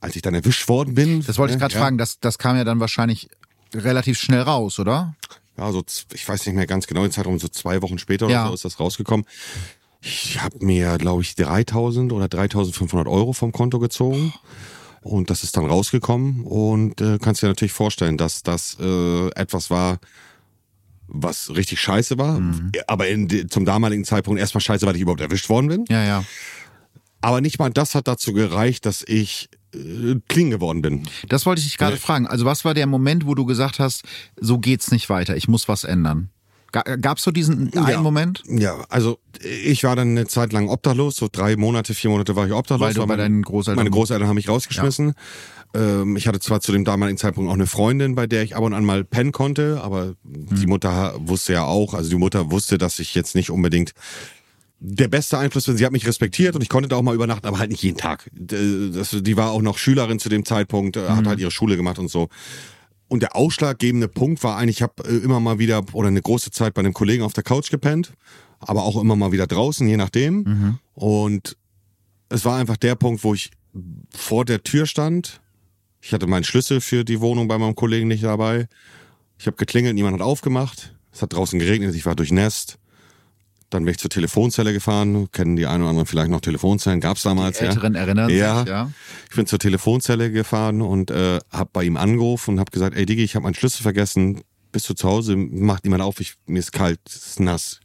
als ich dann erwischt worden bin. Das wollte ich ne, gerade ja, fragen, das, das kam ja dann wahrscheinlich relativ schnell raus, oder? Ja, so, ich weiß nicht mehr ganz genau den Zeitraum, so zwei Wochen später Ja. oder so ist das rausgekommen. Ich habe mir, glaube ich, 3000 oder 3500 Euro vom Konto gezogen. Und das ist dann rausgekommen. Und äh, kannst dir natürlich vorstellen, dass das äh, etwas war, was richtig scheiße war. Aber in, zum damaligen Zeitpunkt erstmal scheiße, weil ich überhaupt erwischt worden bin. Ja, ja. Aber nicht mal das hat dazu gereicht, dass ich äh, clean geworden bin. Das wollte ich dich gerade Nee. fragen. Also was war der Moment, wo du gesagt hast, so geht's nicht weiter, ich muss was ändern? Ga- Gab's so diesen einen Ja. Moment? Ja, also ich war dann eine Zeit lang obdachlos, so drei Monate, vier Monate war ich obdachlos. Weil du bei meine- deinen Großeltern- Meine Großeltern haben mich rausgeschmissen. Ähm, ich hatte zwar zu dem damaligen Zeitpunkt auch eine Freundin, bei der ich ab und an mal pennen konnte, aber Hm. die Mutter wusste ja auch, also die Mutter wusste, dass ich jetzt nicht unbedingt der beste Einfluss bin. Sie hat mich respektiert und ich konnte da auch mal übernachten, aber halt nicht jeden Tag. Das, die war auch noch Schülerin zu dem Zeitpunkt, äh, hat halt ihre Schule gemacht und so. Und der ausschlaggebende Punkt war eigentlich, ich habe äh, immer mal wieder oder eine große Zeit bei einem Kollegen auf der Couch gepennt, aber auch immer mal wieder draußen, je nachdem. Und es war einfach der Punkt, wo ich vor der Tür stand. Ich hatte meinen Schlüssel für die Wohnung bei meinem Kollegen nicht dabei. Ich habe geklingelt, niemand hat aufgemacht. Es hat draußen geregnet, ich war durchnässt. Dann bin ich zur Telefonzelle gefahren. Kennen die einen oder anderen vielleicht noch Telefonzellen? Gab's damals, Die Älteren ja. erinnern ja. sich, ja. Ich bin zur Telefonzelle gefahren und äh, habe bei ihm angerufen und habe gesagt, ey Digi, ich habe meinen Schlüssel vergessen. Bist du zu Hause? Macht niemand auf, ich, mir ist kalt, es ist nass.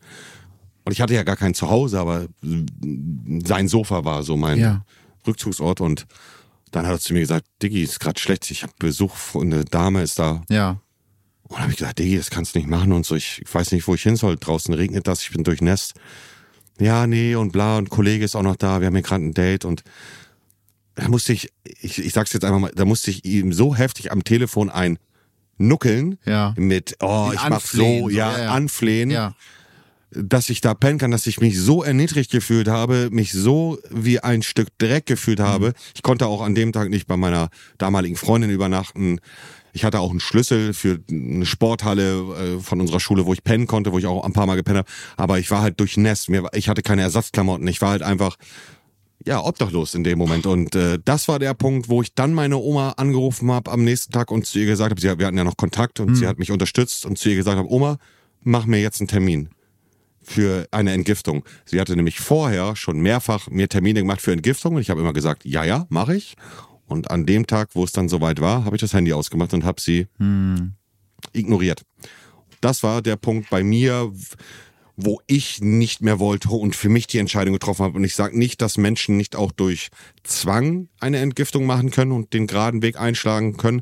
Und ich hatte ja gar kein Zuhause, aber sein Sofa war so mein Ja. Rückzugsort und dann hat er zu mir gesagt, Diggi, ist gerade schlecht, ich habe Besuch, eine Dame ist da. Ja. Und dann habe ich gesagt, Diggi, das kannst du nicht machen und so, ich, ich weiß nicht, wo ich hin soll. Draußen regnet das, ich bin durchnässt. Ja, nee, und bla, und Kollege ist auch noch da, wir haben hier gerade ein Date und da musste ich, ich, ich sag's jetzt einfach mal, da musste ich ihm so heftig am Telefon ein nuckeln Ja. mit, oh, ich mach so, ja, ja, ja. anflehen Ja. dass ich da pennen kann, dass ich mich so erniedrigt gefühlt habe, mich so wie ein Stück Dreck gefühlt habe. Ich konnte auch an dem Tag nicht bei meiner damaligen Freundin übernachten. Ich hatte auch einen Schlüssel für eine Sporthalle äh, von unserer Schule, wo ich pennen konnte, wo ich auch ein paar Mal gepennt habe. Aber ich war halt durchnässt. Mir, ich hatte keine Ersatzklamotten. Ich war halt einfach ja, obdachlos in dem Moment. Und äh, das war der Punkt, wo ich dann meine Oma angerufen habe am nächsten Tag und zu ihr gesagt habe, sie, wir hatten ja noch Kontakt und sie hat mich unterstützt und zu ihr gesagt habe, Oma, mach mir jetzt einen Termin für eine Entgiftung. Sie hatte nämlich vorher schon mehrfach mir Termine gemacht für Entgiftung und ich habe immer gesagt, ja, ja, mache ich. Und an dem Tag, wo es dann soweit war, habe ich das Handy ausgemacht und habe sie ignoriert. Das war der Punkt bei mir, wo ich nicht mehr wollte und für mich die Entscheidung getroffen habe. Und ich sage nicht, dass Menschen nicht auch durch Zwang eine Entgiftung machen können und den geraden Weg einschlagen können.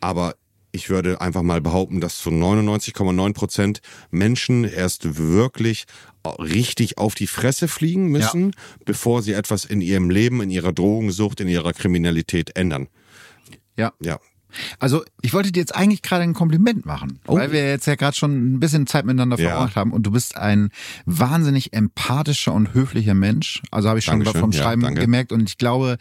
Aber ich würde einfach mal behaupten, dass zu 99,9 Prozent Menschen erst wirklich richtig auf die Fresse fliegen müssen, bevor sie etwas in ihrem Leben, in ihrer Drogensucht, in ihrer Kriminalität ändern. Ja. Ja. Also, ich wollte dir jetzt eigentlich gerade ein Kompliment machen, weil wir jetzt ja gerade schon ein bisschen Zeit miteinander Oh. Ja. verbracht haben und du bist ein wahnsinnig empathischer und höflicher Mensch. Also habe ich schon Dankeschön. vom Ja, Schreiben danke. gemerkt und ich glaube,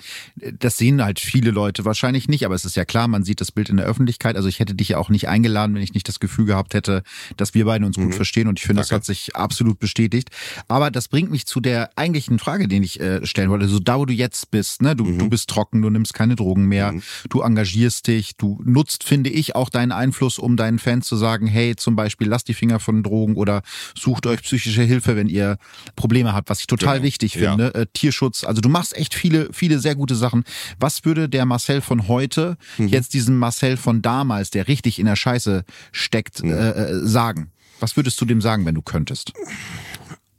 das sehen halt viele Leute wahrscheinlich nicht, aber es ist ja klar, man sieht das Bild in der Öffentlichkeit. Also ich hätte dich ja auch nicht eingeladen, wenn ich nicht das Gefühl gehabt hätte, dass wir beide uns gut verstehen und ich finde, das Mhm. Hat sich absolut bestätigt. Aber das bringt mich zu der eigentlichen Frage, die ich äh, stellen wollte. So da, wo du jetzt bist, ne? Du, Mhm. du bist trocken, du nimmst keine Drogen mehr, du engagierst dich, du nutzt, finde ich, auch deinen Einfluss, um deinen Fans zu sagen, hey, zum Beispiel, lasst die Finger von Drogen oder sucht euch psychische Hilfe, wenn ihr Probleme habt, was ich total Genau. wichtig Ja. finde. Äh, Tierschutz, also du machst echt viele, viele sehr gute Sachen. Was würde der Marcel von heute Mhm. jetzt diesem Marcel von damals, der richtig in der Scheiße steckt, Mhm. äh, sagen? Was würdest du dem sagen, wenn du könntest?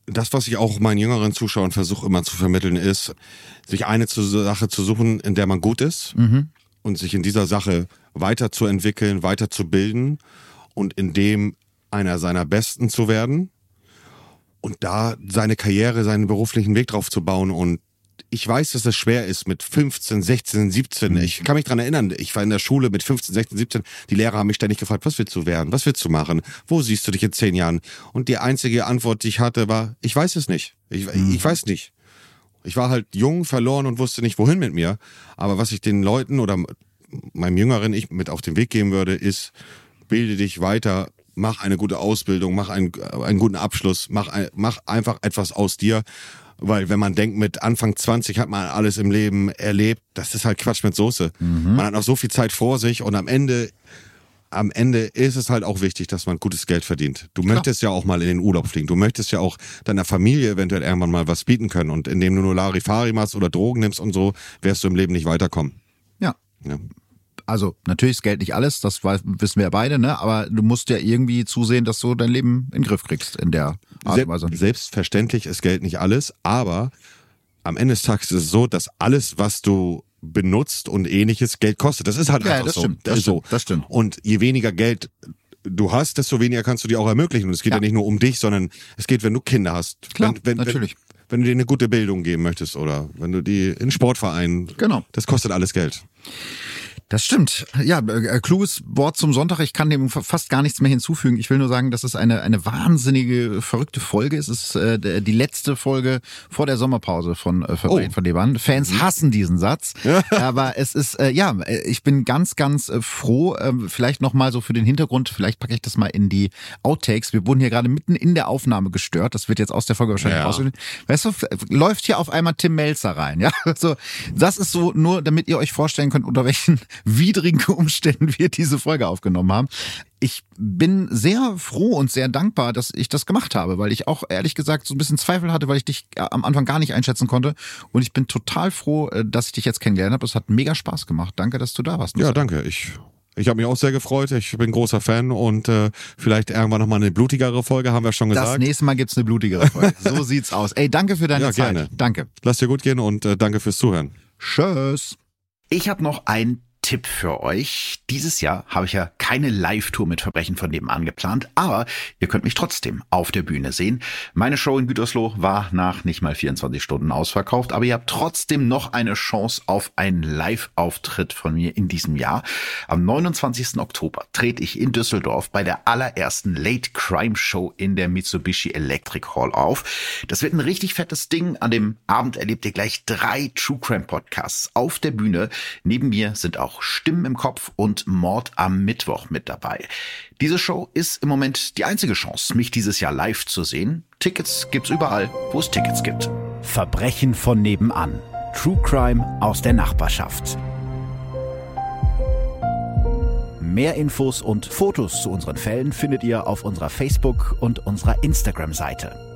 das, was ich auch meinen jüngeren Zuschauern versuche immer zu vermitteln, ist, sich eine Sache zu suchen, in der man gut ist und sich in dieser Sache weiterzuentwickeln, weiterzubilden und in dem einer seiner Besten zu werden und da seine Karriere, seinen beruflichen Weg drauf zu bauen und ich weiß, dass es schwer ist mit 15, 16, 17. Ich kann mich dran erinnern, ich war in der Schule mit 15, 16, 17. Die Lehrer haben mich ständig gefragt, was willst du werden? Was willst du machen? Wo siehst du dich in zehn Jahren? Und die einzige Antwort, die ich hatte, war, ich weiß es nicht. Ich, ich weiß nicht. Ich war halt jung, verloren und wusste nicht, wohin mit mir. Aber was ich den Leuten oder meinem jüngeren Ich mit auf den Weg geben würde, ist, bilde dich weiter, mach eine gute Ausbildung, mach einen, einen guten Abschluss, mach, ein, mach einfach etwas aus dir. Weil wenn man denkt, mit Anfang 20 hat man alles im Leben erlebt, das ist halt Quatsch mit Soße. Man hat noch so viel Zeit vor sich und am Ende am Ende ist es halt auch wichtig, dass man gutes Geld verdient. Du möchtest ja auch mal in den Urlaub fliegen. Du möchtest ja auch deiner Familie eventuell irgendwann mal was bieten können. Und indem du nur Larifari machst oder Drogen nimmst und so, wirst du im Leben nicht weiterkommen. Ja. Ja. Also natürlich ist Geld nicht alles, das wissen wir ja beide, ne? Aber du musst ja irgendwie zusehen, dass du dein Leben in den Griff kriegst in der Art und Weise. Se selbstverständlich ist Geld nicht alles, aber am Ende des Tages ist es so, dass alles, was du benutzt und ähnliches Geld kostet. Das ist halt Ja, einfach das so. stimmt, das so. stimmt, das stimmt. Und je weniger Geld du hast, desto weniger kannst du dir auch ermöglichen. Und es geht ja, Ja. nicht nur um dich, sondern es geht, wenn du Kinder hast. Klar, wenn, wenn, natürlich. Wenn, wenn du dir eine gute Bildung geben möchtest oder wenn du die in einen Sportverein. Genau. Das kostet alles Geld. Das stimmt. Ja, äh, kluges Wort zum Sonntag. Ich kann dem fa- fast gar nichts mehr hinzufügen. Ich will nur sagen, dass es eine, eine wahnsinnige, verrückte Folge ist. Es ist äh, die letzte Folge vor der Sommerpause von äh, Verbrechen Oh. von Leban. Fans hassen diesen Satz. Aber es ist, äh, ja, äh, ich bin ganz, ganz äh, froh. Äh, vielleicht nochmal so für den Hintergrund, vielleicht packe ich das mal in die Outtakes. Wir wurden hier gerade mitten in der Aufnahme gestört. Das wird jetzt aus der Folge wahrscheinlich Ja. rausgehen. Weißt du, f- läuft hier auf einmal Tim Melzer rein, ja? So, das ist so nur, damit ihr euch vorstellen könnt, unter welchen widrigen Umständen wir diese Folge aufgenommen haben. Ich bin sehr froh und sehr dankbar, dass ich das gemacht habe, weil ich auch ehrlich gesagt so ein bisschen Zweifel hatte, weil ich dich äh, am Anfang gar nicht einschätzen konnte. Und ich bin total froh, äh, dass ich dich jetzt kennengelernt habe. Es hat mega Spaß gemacht. Danke, dass du da warst. Ja, danke. Ich, ich habe mich auch sehr gefreut. Ich bin großer Fan und äh, vielleicht irgendwann nochmal eine blutigere Folge, haben wir schon das gesagt. nächste Mal gibt's eine blutigere Folge. So sieht's aus. Ey, danke für deine Ja, Zeit. gerne. Danke. Lass dir gut gehen und äh, danke fürs Zuhören. Tschüss. Ich habe noch ein Tipp für euch. Dieses Jahr habe ich ja keine Live-Tour mit Verbrechen von nebenan geplant, aber ihr könnt mich trotzdem auf der Bühne sehen. Meine Show in Gütersloh war nach nicht mal 24 Stunden ausverkauft, aber ihr habt trotzdem noch eine Chance auf einen Live-Auftritt von mir in diesem Jahr. Am 29. Oktober trete ich in Düsseldorf bei der allerersten Late Crime Show in der Mitsubishi Electric Hall auf. Das wird ein richtig fettes Ding. An dem Abend erlebt ihr gleich drei True Crime Podcasts auf der Bühne. Neben mir sind auch Stimmen im Kopf und Mord am Mittwoch mit dabei. Diese Show ist im Moment die einzige Chance, mich dieses Jahr live zu sehen. Tickets gibt's überall, wo es Tickets gibt. Verbrechen von nebenan. True Crime aus der Nachbarschaft. Mehr Infos und Fotos zu unseren Fällen findet ihr auf unserer Facebook- und unserer Instagram-Seite.